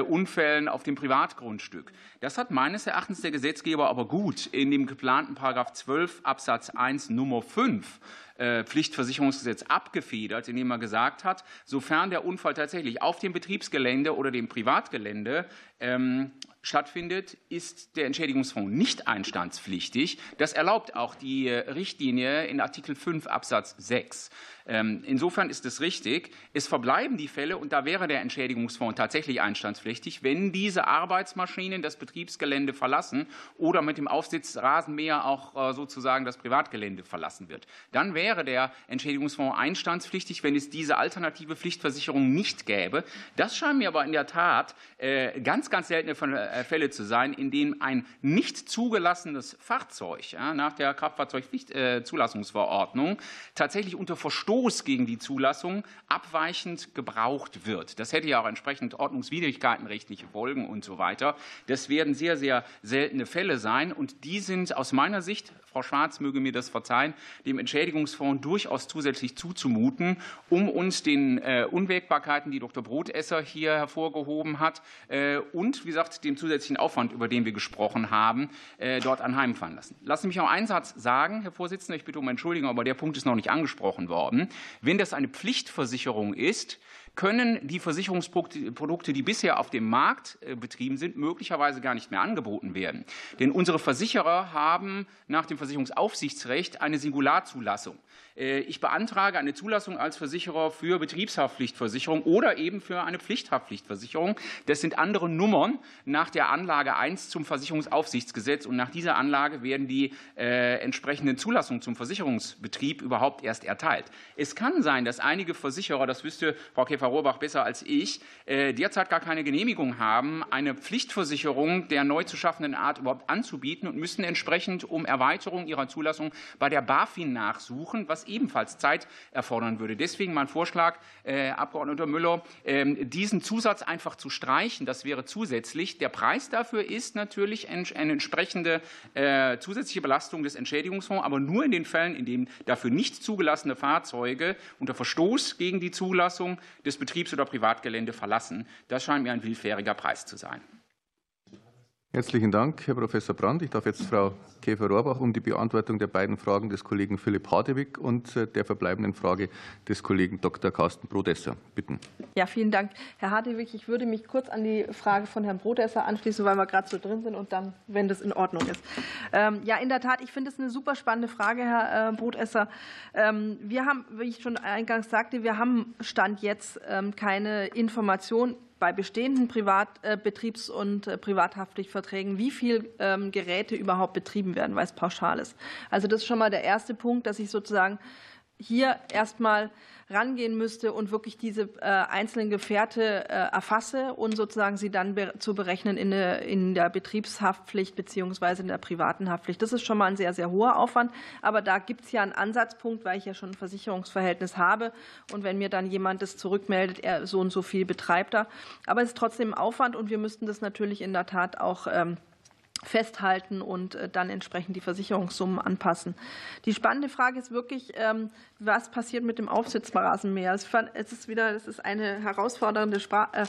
Unfällen auf dem Privatgrundstück. Das hat meines Erachtens der Gesetzgeber aber gut in dem geplanten Paragraph 12 Absatz 1 Nummer 5 äh, Pflichtversicherungsgesetz abgefedert, indem er gesagt hat, sofern der Unfall tatsächlich auf dem Betriebsgelände oder dem Privatgelände ähm, stattfindet, ist der Entschädigungsfonds nicht einstandspflichtig. Das erlaubt auch die Richtlinie in Artikel 5 Absatz 6. Ähm, insofern ist es richtig. Es verbleiben die Fälle, und da wäre der Entschädigungsfonds tatsächlich einstandspflichtig, wenn diese Arbeitsmaschinen das Betriebsgelände verlassen oder mit dem Aufsitz Rasenmäher auch äh, sozusagen das Privatgelände verlassen wird. Dann wäre der Entschädigungsfonds einstandspflichtig, wenn es diese alternative Pflichtversicherung nicht gäbe. Das scheint mir aber in der Tat äh, ganz, ganz seltene äh, Fälle zu sein, in denen ein nicht zugelassenes Fahrzeug nach der Kraftfahrzeugzulassungsverordnung tatsächlich unter Verstoß gegen die Zulassung abweichend gebraucht wird. Das hätte ja auch entsprechend Ordnungswidrigkeiten, rechtliche Folgen und so weiter. Das werden sehr, sehr seltene Fälle sein und die sind aus meiner Sicht Frau Schwarz möge mir das verzeihen, dem Entschädigungsfonds durchaus zusätzlich zuzumuten, um uns den äh, Unwägbarkeiten, die Dr. Brotesser hier hervorgehoben hat, äh, und wie gesagt, dem zusätzlichen Aufwand, über den wir gesprochen haben, äh, dort anheimfahren lassen. Lassen Sie mich noch einen Satz sagen, Herr Vorsitzender, ich bitte um Entschuldigung, aber der Punkt ist noch nicht angesprochen worden. Wenn das eine Pflichtversicherung ist, können die Versicherungsprodukte, die bisher auf dem Markt äh, betrieben sind, möglicherweise gar nicht mehr angeboten werden. Denn unsere Versicherer haben nach dem Versicherungsaufsichtsrecht eine Singularzulassung. Äh, ich beantrage eine Zulassung als Versicherer für Betriebshaftpflichtversicherung oder eben für eine Pflichthaftpflichtversicherung. Das sind andere Nummern nach der Anlage 1 zum Versicherungsaufsichtsgesetz und nach dieser Anlage werden die äh, entsprechenden Zulassungen zum Versicherungsbetrieb überhaupt erst erteilt. Es kann sein, dass einige Versicherer, das wüsste Frau Käfer-Rohrbach besser als ich, äh, derzeit gar keine Genehmigung haben, eine Pflichtversicherung der neu zu schaffenden Art überhaupt anzubieten und müssen entsprechend um Erweiterung ihrer Zulassung bei der BaFin nachsuchen, was ebenfalls Zeit erfordern würde. Deswegen mein Vorschlag, äh, Abgeordneter Müller, äh, diesen Zusatz einfach zu streichen. Das wäre zusätzlich. Der Preis dafür ist natürlich eine entsprechende äh, zusätzliche Belastung des Entschädigungsfonds, aber nur in den Fällen, in denen dafür nicht zugelassene Fahrzeuge unter Verstoß gegen die Zulassung des Betriebs- oder Privatgelände verlassen. Das scheint mir ein willfähriger Preis zu sein. Herzlichen Dank, Herr Professor Brandt. Ich darf jetzt Frau Käfer-Rohrbach um die Beantwortung der beiden Fragen des Kollegen Philipp Hadewig und äh, der verbleibenden Frage des Kollegen Dr. Carsten Brodesser bitten. Ja, vielen Dank. Herr Hadewig, ich würde mich kurz an die Frage von Herrn Brodesser anschließen, weil wir gerade so drin sind und dann, wenn das in Ordnung ist. Ähm, ja, in der Tat, ich finde es eine super spannende Frage, Herr äh, Brodesser. Ähm, wir haben, wie ich schon eingangs sagte, wir haben Stand jetzt ähm, keine Information bei bestehenden Privat, äh, Betriebs- und äh, Privathaftpflichtverträgen, wie viele ähm, Geräte überhaupt betrieben werden, weil es pauschal ist. Also das ist schon mal der erste Punkt, dass ich sozusagen hier erstmal rangehen müsste und wirklich diese äh, einzelnen Gefährte äh, erfasse und sozusagen sie dann zu berechnen in, der Betriebshaftpflicht beziehungsweise in der privaten Haftpflicht. Das ist schon mal ein sehr, sehr hoher Aufwand. Aber da gibt es ja einen Ansatzpunkt, weil ich ja schon ein Versicherungsverhältnis habe. Und wenn mir dann jemand das zurückmeldet, er so und so viel betreibt er. Aber es ist trotzdem Aufwand und wir müssten das natürlich in der Tat auch ähm, festhalten und äh, dann entsprechend die Versicherungssummen anpassen. Die spannende Frage ist wirklich, ähm, was passiert mit dem Aufsitzrasenmäher? Es ist wieder, das ist eine herausfordernde Sprache,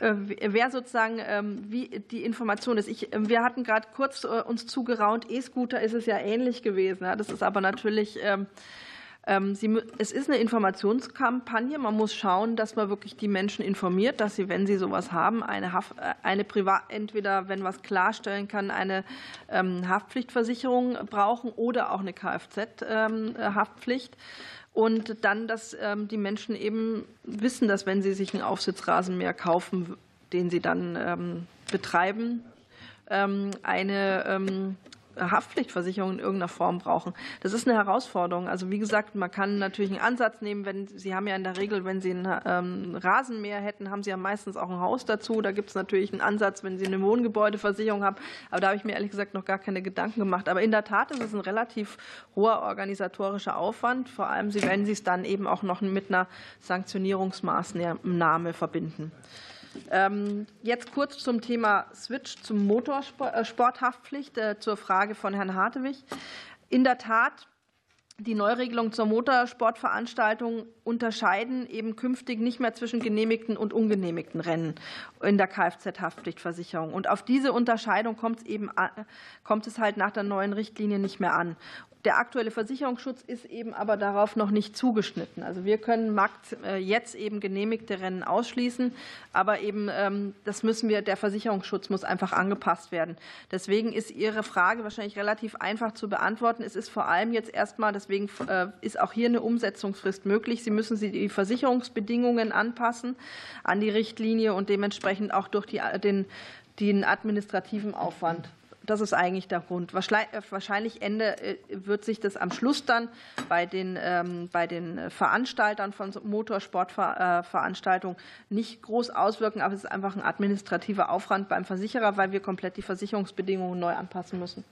äh, äh, wer sozusagen ähm, wie die Information ist. Ich, wir hatten gerade kurz uns zugeraunt, E-Scooter ist es ja ähnlich gewesen. Das ist aber natürlich ähm, ähm, sie, es ist eine Informationskampagne. Man muss schauen, dass man wirklich die Menschen informiert, dass sie, wenn sie sowas haben, eine, Haft, äh, eine Privat, entweder, wenn was klarstellen kann, eine ähm, Haftpflichtversicherung brauchen oder auch eine Kfz-Haftpflicht. Ähm, Und dann, dass die Menschen eben wissen, dass wenn sie sich einen Aufsitzrasenmäher kaufen, den sie dann betreiben, eine Haftpflichtversicherung in irgendeiner Form brauchen. Das ist eine Herausforderung. Also wie gesagt, man kann natürlich einen Ansatz nehmen, wenn Sie haben ja in der Regel, wenn Sie ein ähm, Rasenmäher hätten, haben Sie ja meistens auch ein Haus dazu. Da gibt es natürlich einen Ansatz, wenn Sie eine Wohngebäudeversicherung haben. Aber da habe ich mir ehrlich gesagt noch gar keine Gedanken gemacht. Aber in der Tat ist es ein relativ hoher organisatorischer Aufwand, vor allem wenn Sie es dann eben auch noch mit einer Sanktionierungsmaßnahme verbinden. Ähm, jetzt kurz zum Thema Switch zum Motorsporthaftpflicht, äh, zur Frage von Herrn Hartewig. In der Tat, die Neuregelung zur Motorsportveranstaltung unterscheiden eben künftig nicht mehr zwischen genehmigten und ungenehmigten Rennen in der Kfz-Haftpflichtversicherung. Und auf diese Unterscheidung kommt es eben kommt es halt nach der neuen Richtlinie nicht mehr an. Der aktuelle Versicherungsschutz ist eben aber darauf noch nicht zugeschnitten. Also wir können äh, jetzt eben genehmigte Rennen ausschließen, aber eben ähm, das müssen wir, der Versicherungsschutz muss einfach angepasst werden. Deswegen ist Ihre Frage wahrscheinlich relativ einfach zu beantworten. Es ist vor allem jetzt erstmal, deswegen äh, ist auch hier eine Umsetzungsfrist möglich. Sie müssen die Versicherungsbedingungen anpassen an die Richtlinie und dementsprechend auch durch die, den, den administrativen Aufwand das ist eigentlich der Grund. Wahrscheinlich Ende äh, wird sich das am Schluss dann bei den, ähm, bei den Veranstaltern von Motorsportveranstaltungen nicht groß auswirken, aber es ist einfach ein administrativer Aufwand beim Versicherer, weil wir komplett die Versicherungsbedingungen neu anpassen müssen.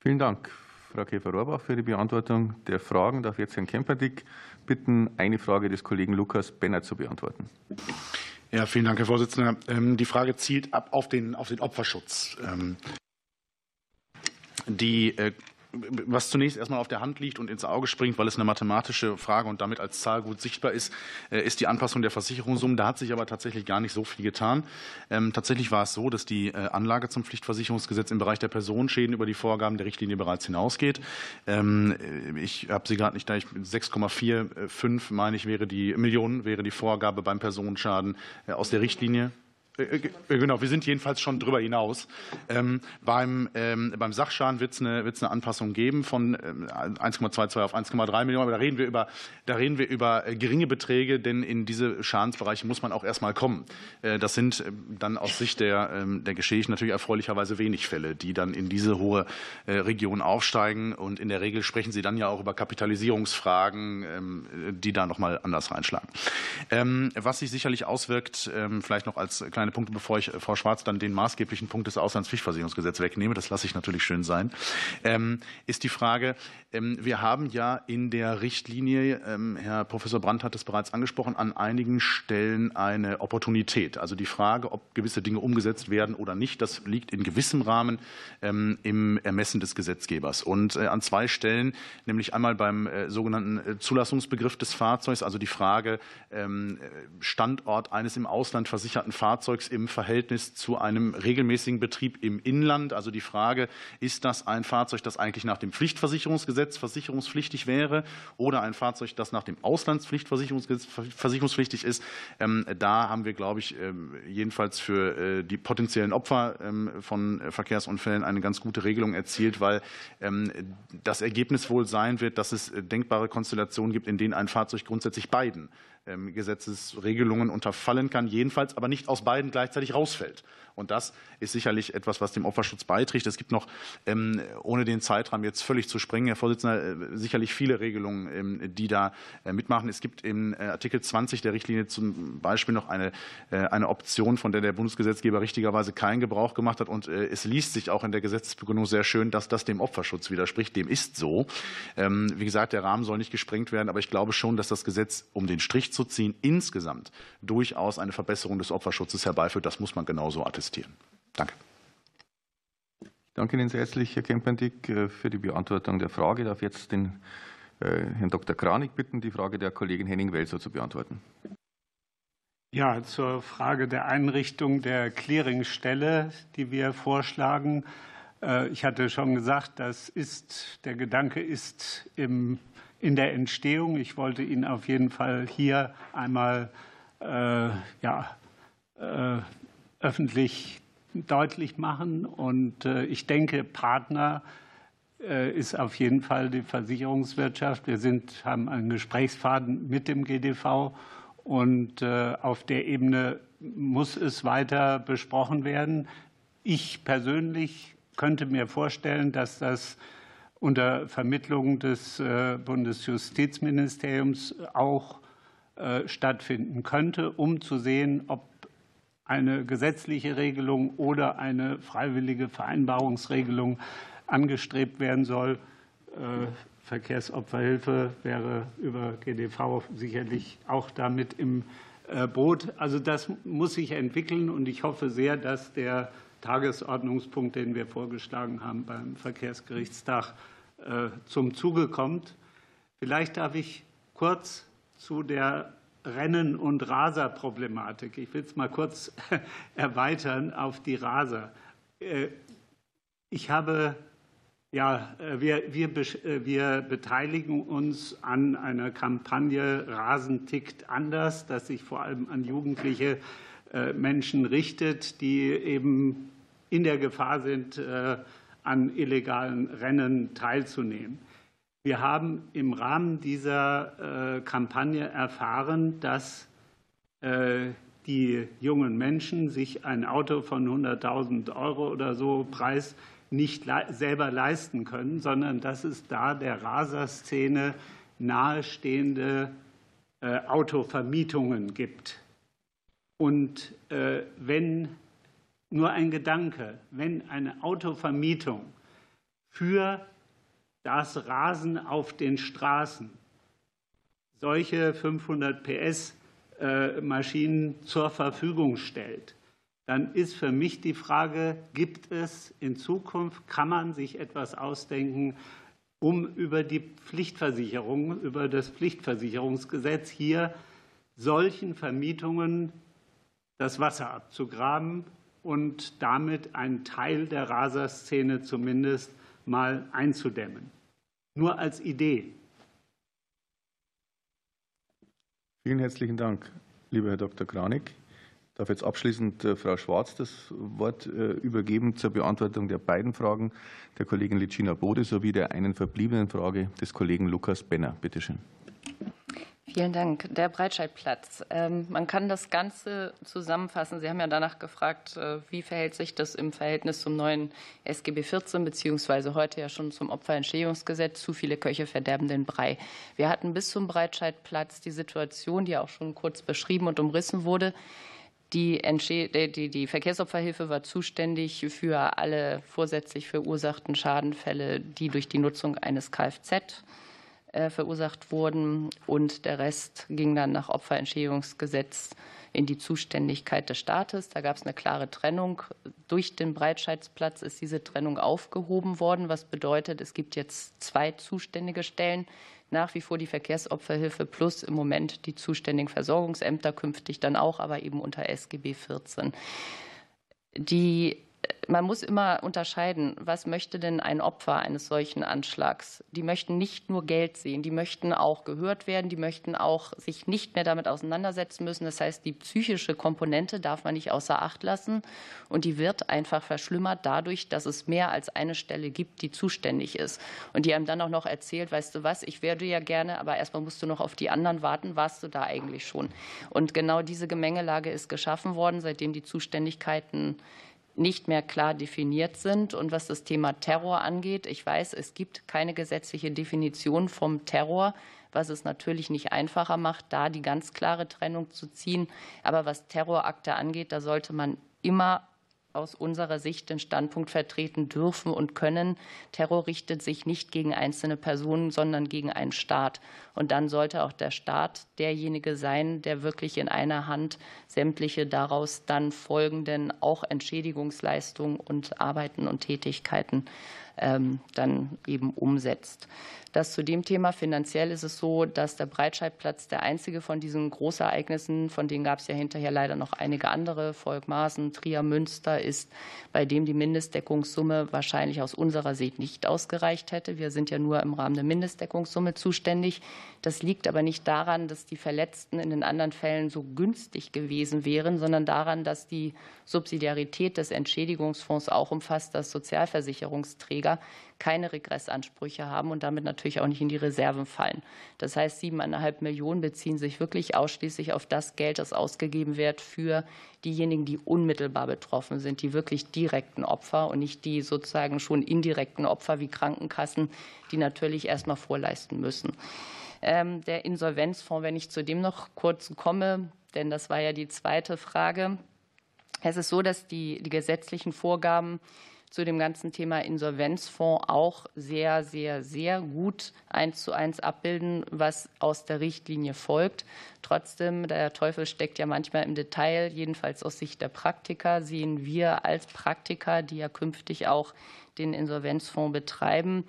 Vielen Dank, Frau Käfer-Rohrbach, für die Beantwortung der Fragen. Darf jetzt Herrn Kemperdick bitten, eine Frage des Kollegen Lukas Benner zu beantworten. Ja, vielen Dank, Herr Vorsitzender. Ähm, die Frage zielt ab auf den, auf den Opferschutz. Ähm, die äh, was zunächst erstmal auf der Hand liegt und ins Auge springt, weil es eine mathematische Frage und damit als Zahl gut sichtbar ist, äh, ist die Anpassung der Versicherungssummen. Da hat sich aber tatsächlich gar nicht so viel getan. Ähm, tatsächlich war es so, dass die äh, Anlage zum Pflichtversicherungsgesetz im Bereich der Personenschäden über die Vorgaben der Richtlinie bereits hinausgeht. Ähm, ich habe sie gerade nicht da. 6,45 meine ich wäre die Millionen wäre die Vorgabe beim Personenschaden äh, aus der Richtlinie. Äh, äh, genau, wir sind jedenfalls schon darüber hinaus. Ähm, beim, ähm, beim Sachschaden wird es eine, eine Anpassung geben von 1,22 ähm, auf 1,3 Millionen. Aber da reden, wir über, da reden wir über äh, geringe Beträge, denn in diese Schadensbereiche muss man auch erstmal kommen. Das sind dann aus Sicht der, der Geschädigten natürlich erfreulicherweise wenig Fälle, die dann in diese hohe Region aufsteigen. Und in der Regel sprechen Sie dann ja auch über Kapitalisierungsfragen, die da nochmal anders reinschlagen. Was sich sicherlich auswirkt, vielleicht noch als kleine Punkte, bevor ich Frau Schwarz dann den maßgeblichen Punkt des Auslandspflichtversicherungsgesetzes wegnehme, das lasse ich natürlich schön sein, ähm, ist die Frage, ähm, wir haben ja in der Richtlinie, ähm, Herr Professor Brandt hat es bereits angesprochen, an einigen Stellen eine Opportunität. Also die Frage, ob gewisse Dinge umgesetzt werden oder nicht, das liegt in gewissem Rahmen im Ermessen des Gesetzgebers. Und äh, an zwei Stellen, nämlich einmal beim äh, sogenannten äh, Zulassungsbegriff des Fahrzeugs, also die Frage Standort eines im Ausland versicherten Fahrzeugs, Fahrzeugs im Verhältnis zu einem regelmäßigen Betrieb im Inland. Also die Frage, ist das ein Fahrzeug, das eigentlich nach dem Pflichtversicherungsgesetz versicherungspflichtig wäre oder ein Fahrzeug, das nach dem Auslandspflichtversicherungsgesetz versicherungspflichtig ist? Ähm, da haben wir, glaube ich, ähm, jedenfalls für äh, die potenziellen Opfer ähm, von Verkehrsunfällen eine ganz gute Regelung erzielt, weil das Ergebnis wohl sein wird, dass es äh, denkbare Konstellationen gibt, in denen ein Fahrzeug grundsätzlich beiden Gesetzesregelungen unterfallen kann, jedenfalls aber nicht aus beiden gleichzeitig rausfällt. Und das ist sicherlich etwas, was dem Opferschutz beiträgt. Es gibt noch, ähm, ohne den Zeitrahmen jetzt völlig zu springen, Herr Vorsitzender, äh, sicherlich viele Regelungen, ähm, die da äh, mitmachen. Es gibt in äh, Artikel 20 der Richtlinie zum Beispiel noch eine, eine Option, von der der Bundesgesetzgeber richtigerweise keinen Gebrauch gemacht hat. Und es liest sich auch in der Gesetzesbegründung sehr schön, dass das dem Opferschutz widerspricht. Dem ist so. Wie gesagt, der Rahmen soll nicht gesprengt werden, aber ich glaube schon, dass das Gesetz, um den Strich zu ziehen, insgesamt durchaus eine Verbesserung des Opferschutzes herbeiführt. Das muss man genauso attestieren attestieren. Danke. Ich danke Ihnen sehr herzlich, Herr Kempendick, äh, für die Beantwortung der Frage. Ich darf jetzt den äh, Herrn Dr. Kranig bitten, die Frage der Kollegin Henning-Welser zu beantworten. Ja, zur Frage der Einrichtung der Clearingstelle, die wir vorschlagen. Äh, ich hatte schon gesagt, das ist, der Gedanke ist im, in der Entstehung. Ich wollte ihn auf jeden Fall hier einmal äh, ja, äh, öffentlich deutlich machen. Und äh, ich denke, Partner äh, ist auf jeden Fall die Versicherungswirtschaft. Wir sind, haben einen Gesprächsfaden mit dem GDV und äh, auf der Ebene muss es weiter besprochen werden. Ich persönlich könnte mir vorstellen, dass das unter Vermittlung des Bundesjustizministeriums auch stattfinden könnte, um zu sehen, ob eine gesetzliche Regelung oder eine freiwillige Vereinbarungsregelung angestrebt werden soll. Äh, Verkehrsopferhilfe wäre über GDV sicherlich auch damit im äh, Boot. Also das muss sich entwickeln und ich hoffe sehr, dass der Tagesordnungspunkt, den wir vorgeschlagen haben beim Verkehrsgerichtstag, äh, zum Zuge kommt. Vielleicht darf ich kurz zu der Rennen- und Raserproblematik. Ich will es mal kurz erweitern auf die Raser. Äh, ich habe, ja, äh, wir, wir, äh, wir beteiligen uns an einer Kampagne Rasen tickt anders, das sich vor allem an jugendliche Menschen richtet, die eben in der Gefahr sind, an illegalen Rennen teilzunehmen. Wir haben im Rahmen dieser äh, Kampagne erfahren, dass äh, die jungen Menschen sich ein Auto von 100.000 Euro oder so Preis nicht selber leisten können, sondern dass es da der Raserszene nahestehende äh, Autovermietungen gibt. Und wenn nur ein Gedanke, wenn eine Autovermietung für das Rasen auf den Straßen. Solche 500 PS äh, Maschinen zur Verfügung stellt, dann ist für mich die Frage, gibt es in Zukunft, kann man sich etwas ausdenken, um über die Pflichtversicherung, über das Pflichtversicherungsgesetz hier solchen Vermietungen das Wasser abzugraben und damit einen Teil der Raserszene zumindest mal einzudämmen. Nur als Idee. Vielen herzlichen Dank, lieber Herr Dr. Kranig. Ich darf jetzt abschließend äh, Frau Schwarz das Wort äh, übergeben zur Beantwortung der beiden Fragen der Kollegin Licina Bode sowie der einen verbliebenen Frage des Kollegen Lukas Benner. Bitte schön. Vielen Dank. Der Breitscheidplatz. Ähm, man kann das Ganze zusammenfassen. Sie haben ja danach gefragt, äh, wie verhält sich das im Verhältnis zum neuen SGB 14 beziehungsweise heute ja schon zum Opferentschädigungsgesetz. Zu viele Köche verderben den Brei. Wir hatten bis zum Breitscheidplatz die Situation, die auch schon kurz beschrieben und umrissen wurde. Die, die, die, Verkehrsopferhilfe war zuständig für alle vorsätzlich verursachten Schadenfälle, die durch die Nutzung eines Kfz äh, verursacht wurden. Und der Rest ging dann nach Opferentschädigungsgesetz in die Zuständigkeit des Staates. Da gab es eine klare Trennung. Durch den Breitscheidsplatz ist diese Trennung aufgehoben worden, was bedeutet, es gibt jetzt zwei zuständige Stellen. Nach wie vor die Verkehrsopferhilfe plus im Moment die zuständigen Versorgungsämter, künftig dann auch, aber eben unter SGB 14. Die man muss immer unterscheiden, was möchte denn ein Opfer eines solchen Anschlags? Die möchten nicht nur Geld sehen, die möchten auch gehört werden, die möchten auch sich nicht mehr damit auseinandersetzen müssen. Das heißt, die psychische Komponente darf man nicht außer Acht lassen und die wird einfach verschlimmert dadurch, dass es mehr als eine Stelle gibt, die zuständig ist und die einem dann auch noch erzählt, weißt du was, ich werde ja gerne, aber erstmal musst du noch auf die anderen warten, warst du da eigentlich schon? Und genau diese Gemengelage ist geschaffen worden, seitdem die Zuständigkeiten nicht mehr klar definiert sind. Und was das Thema Terror angeht, ich weiß, es gibt keine gesetzliche Definition vom Terror, was es natürlich nicht einfacher macht, da die ganz klare Trennung zu ziehen. Aber was Terrorakte angeht, da sollte man immer aus unserer Sicht den Standpunkt vertreten dürfen und können. Terror richtet sich nicht gegen einzelne Personen, sondern gegen einen Staat. Und dann sollte auch der Staat derjenige sein, der wirklich in einer Hand sämtliche daraus dann folgenden auch Entschädigungsleistungen und Arbeiten und Tätigkeiten dann eben umsetzt. Das zu dem Thema finanziell ist es so, dass der Breitscheidplatz der einzige von diesen Großereignissen, von denen gab es ja hinterher leider noch einige andere, Volkmaßen, Trier, Münster, ist, bei dem die Mindestdeckungssumme wahrscheinlich aus unserer Sicht nicht ausgereicht hätte. Wir sind ja nur im Rahmen der Mindestdeckungssumme zuständig. Das liegt aber nicht daran, dass die Verletzten in den anderen Fällen so günstig gewesen wären, sondern daran, dass die Subsidiarität des Entschädigungsfonds auch umfasst, dass Sozialversicherungsträger keine Regressansprüche haben und damit natürlich auch nicht in die Reserven fallen. Das heißt, siebeneinhalb Millionen beziehen sich wirklich ausschließlich auf das Geld, das ausgegeben wird für diejenigen, die unmittelbar betroffen sind, die wirklich direkten Opfer und nicht die sozusagen schon indirekten Opfer wie Krankenkassen, die natürlich erst mal vorleisten müssen. Ähm, der Insolvenzfonds, wenn ich zu dem noch kurz komme, denn das war ja die zweite Frage. Es ist so, dass die, die gesetzlichen Vorgaben zu dem ganzen Thema Insolvenzfonds auch sehr, sehr, sehr gut eins zu eins abbilden, was aus der Richtlinie folgt. Trotzdem, der Teufel steckt ja manchmal im Detail, jedenfalls aus Sicht der Praktiker, sehen wir als Praktiker, die ja künftig auch den Insolvenzfonds betreiben,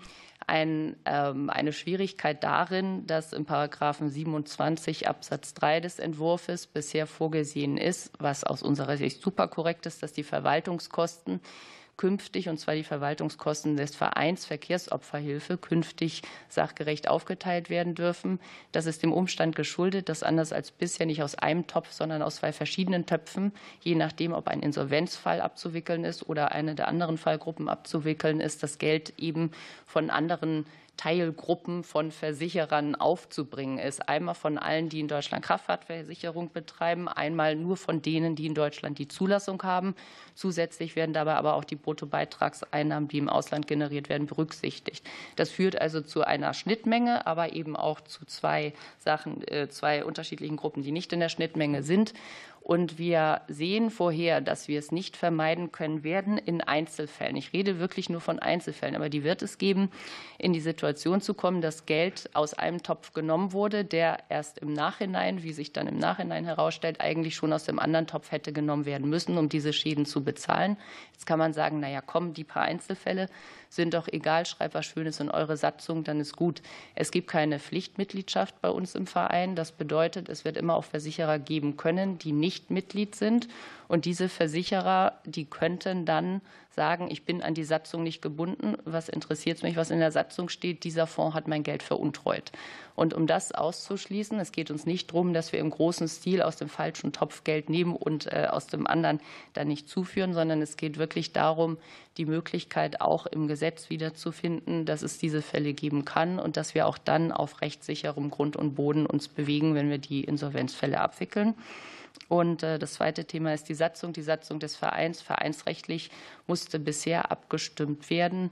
ein, ähm, eine Schwierigkeit darin, dass im Paragraphen 27 Absatz 3 des Entwurfs bisher vorgesehen ist, was aus unserer Sicht super korrekt ist, dass die Verwaltungskosten künftig, und zwar die Verwaltungskosten des Vereins Verkehrsopferhilfe, künftig sachgerecht aufgeteilt werden dürfen. Das ist dem Umstand geschuldet, dass anders als bisher nicht aus einem Topf, sondern aus zwei verschiedenen Töpfen, je nachdem, ob ein Insolvenzfall abzuwickeln ist oder eine der anderen Fallgruppen abzuwickeln ist, das Geld eben von anderen Teilgruppen von Versicherern aufzubringen ist. Einmal von allen, die in Deutschland Kraftfahrtversicherung betreiben, einmal nur von denen, die in Deutschland die Zulassung haben. Zusätzlich werden dabei aber auch die Bruttobeitragseinnahmen, die im Ausland generiert werden, berücksichtigt. Das führt also zu einer Schnittmenge, aber eben auch zu zwei Sachen, äh, zwei unterschiedlichen Gruppen, die nicht in der Schnittmenge sind. Und wir sehen vorher, dass wir es nicht vermeiden können werden in Einzelfällen. Ich rede wirklich nur von Einzelfällen, aber die wird es geben, in die Situation zu kommen, dass Geld aus einem Topf genommen wurde, der erst im Nachhinein, wie sich dann im Nachhinein herausstellt, eigentlich schon aus dem anderen Topf hätte genommen werden müssen, um diese Schäden zu bezahlen. Jetzt kann man sagen, na ja, komm, die paar Einzelfälle sind doch egal, schreibt was Schönes in eure Satzung, dann ist gut. Es gibt keine Pflichtmitgliedschaft bei uns im Verein. Das bedeutet, es wird immer auch Versicherer geben können, die nicht Mitglied sind. Und diese Versicherer, die könnten dann sagen, ich bin an die Satzung nicht gebunden. Was interessiert mich, was in der Satzung steht? Dieser Fonds hat mein Geld veruntreut. Und um das auszuschließen, es geht uns nicht darum, dass wir im großen Stil aus dem falschen Topf Geld nehmen und äh, aus dem anderen dann nicht zuführen, sondern es geht wirklich darum, die Möglichkeit auch im Gesetz wiederzufinden, dass es diese Fälle geben kann und dass wir auch dann auf rechtssicherem Grund und Boden uns bewegen, wenn wir die Insolvenzfälle abwickeln. Und äh, das zweite Thema ist die Satzung. Die Satzung des Vereins. Vereinsrechtlich musste bisher abgestimmt werden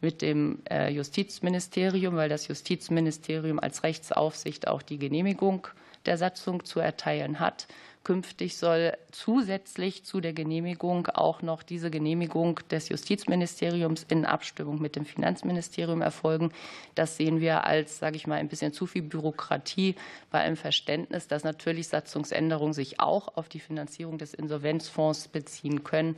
mit dem äh, Justizministerium, weil das Justizministerium als Rechtsaufsicht auch die Genehmigung der Satzung zu erteilen hat. Künftig soll zusätzlich zu der Genehmigung auch noch diese Genehmigung des Justizministeriums in Abstimmung mit dem Finanzministerium erfolgen. Das sehen wir als, sage ich mal, ein bisschen zu viel Bürokratie bei einem Verständnis, dass natürlich Satzungsänderungen sich auch auf die Finanzierung des Insolvenzfonds beziehen können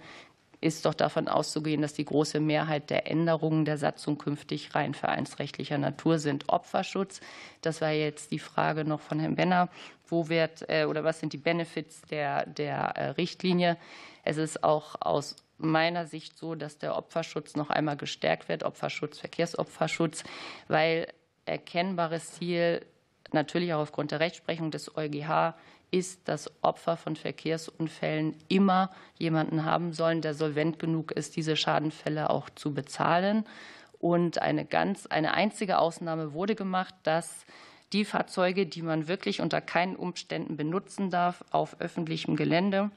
ist doch davon auszugehen, dass die große Mehrheit der Änderungen der Satzung künftig rein vereinsrechtlicher Natur sind. Opferschutz, das war jetzt die Frage noch von Herrn Benner, wo wird äh, oder was sind die Benefits der, der äh, Richtlinie? Es ist auch aus meiner Sicht so, dass der Opferschutz noch einmal gestärkt wird, Opferschutz, Verkehrsopferschutz, weil erkennbares Ziel natürlich auch aufgrund der Rechtsprechung des EuGH ist, dass Opfer von Verkehrsunfällen immer jemanden haben sollen, der solvent genug ist, diese Schadenfälle auch zu bezahlen. Und eine ganz, eine einzige Ausnahme wurde gemacht, dass die Fahrzeuge, die man wirklich unter keinen Umständen benutzen darf auf öffentlichem Gelände,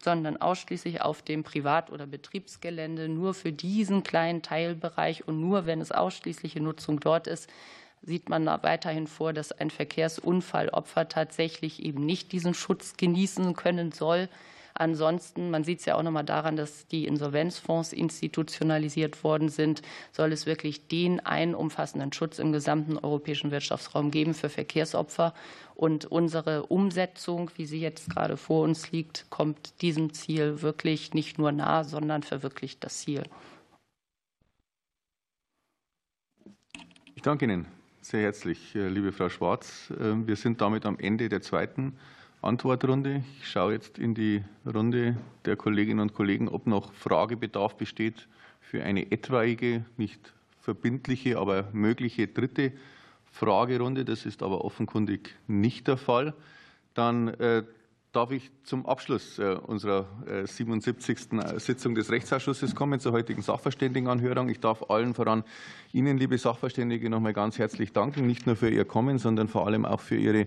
sondern ausschließlich auf dem Privat- oder Betriebsgelände, nur für diesen kleinen Teilbereich und nur wenn es ausschließliche Nutzung dort ist, sieht man weiterhin vor, dass ein Verkehrsunfallopfer tatsächlich eben nicht diesen Schutz genießen können soll. Ansonsten, man sieht es ja auch noch mal daran, dass die Insolvenzfonds institutionalisiert worden sind, soll es wirklich den einen umfassenden Schutz im gesamten europäischen Wirtschaftsraum geben für Verkehrsopfer. Und unsere Umsetzung, wie sie jetzt gerade vor uns liegt, kommt diesem Ziel wirklich nicht nur nahe, sondern verwirklicht das Ziel. Ich danke Ihnen sehr herzlich, äh, liebe Frau Schwarz. Ähm, wir sind damit am Ende der zweiten Antwortrunde. Ich schaue jetzt in die Runde der Kolleginnen und Kollegen, ob noch Fragebedarf besteht für eine etwaige, nicht verbindliche, aber mögliche dritte Fragerunde. Das ist aber offenkundig nicht der Fall. Dann äh, darf ich zum Abschluss äh, unserer 77. Äh, Sitzung des Rechtsausschusses kommen, zur heutigen Sachverständigenanhörung. Ich darf allen voran Ihnen, liebe Sachverständige, noch einmal ganz herzlich danken, nicht nur für Ihr Kommen, sondern vor allem auch für Ihre,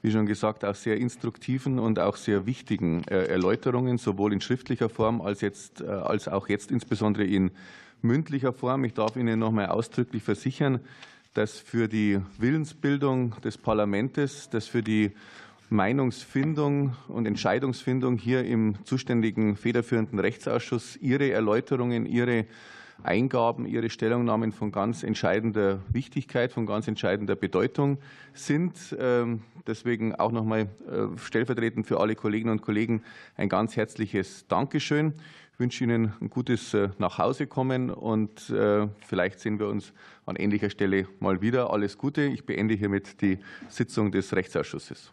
wie schon gesagt, auch sehr instruktiven und auch sehr wichtigen äh, Erläuterungen, sowohl in schriftlicher Form als, jetzt, als auch jetzt insbesondere in mündlicher Form. Ich darf Ihnen noch einmal ausdrücklich versichern, dass für die Willensbildung des Parlaments, dass für die Meinungsfindung und Entscheidungsfindung hier im zuständigen federführenden Rechtsausschuss Ihre Erläuterungen, Ihre Eingaben, Ihre Stellungnahmen von ganz entscheidender Wichtigkeit, von ganz entscheidender Bedeutung sind. Ähm, deswegen auch noch einmal äh, stellvertretend für alle Kolleginnen und Kollegen ein ganz herzliches Dankeschön. Ich wünsche Ihnen ein gutes äh, Nachhausekommen und äh, vielleicht sehen wir uns an ähnlicher Stelle mal wieder. Alles Gute. Ich beende hiermit die Sitzung des Rechtsausschusses.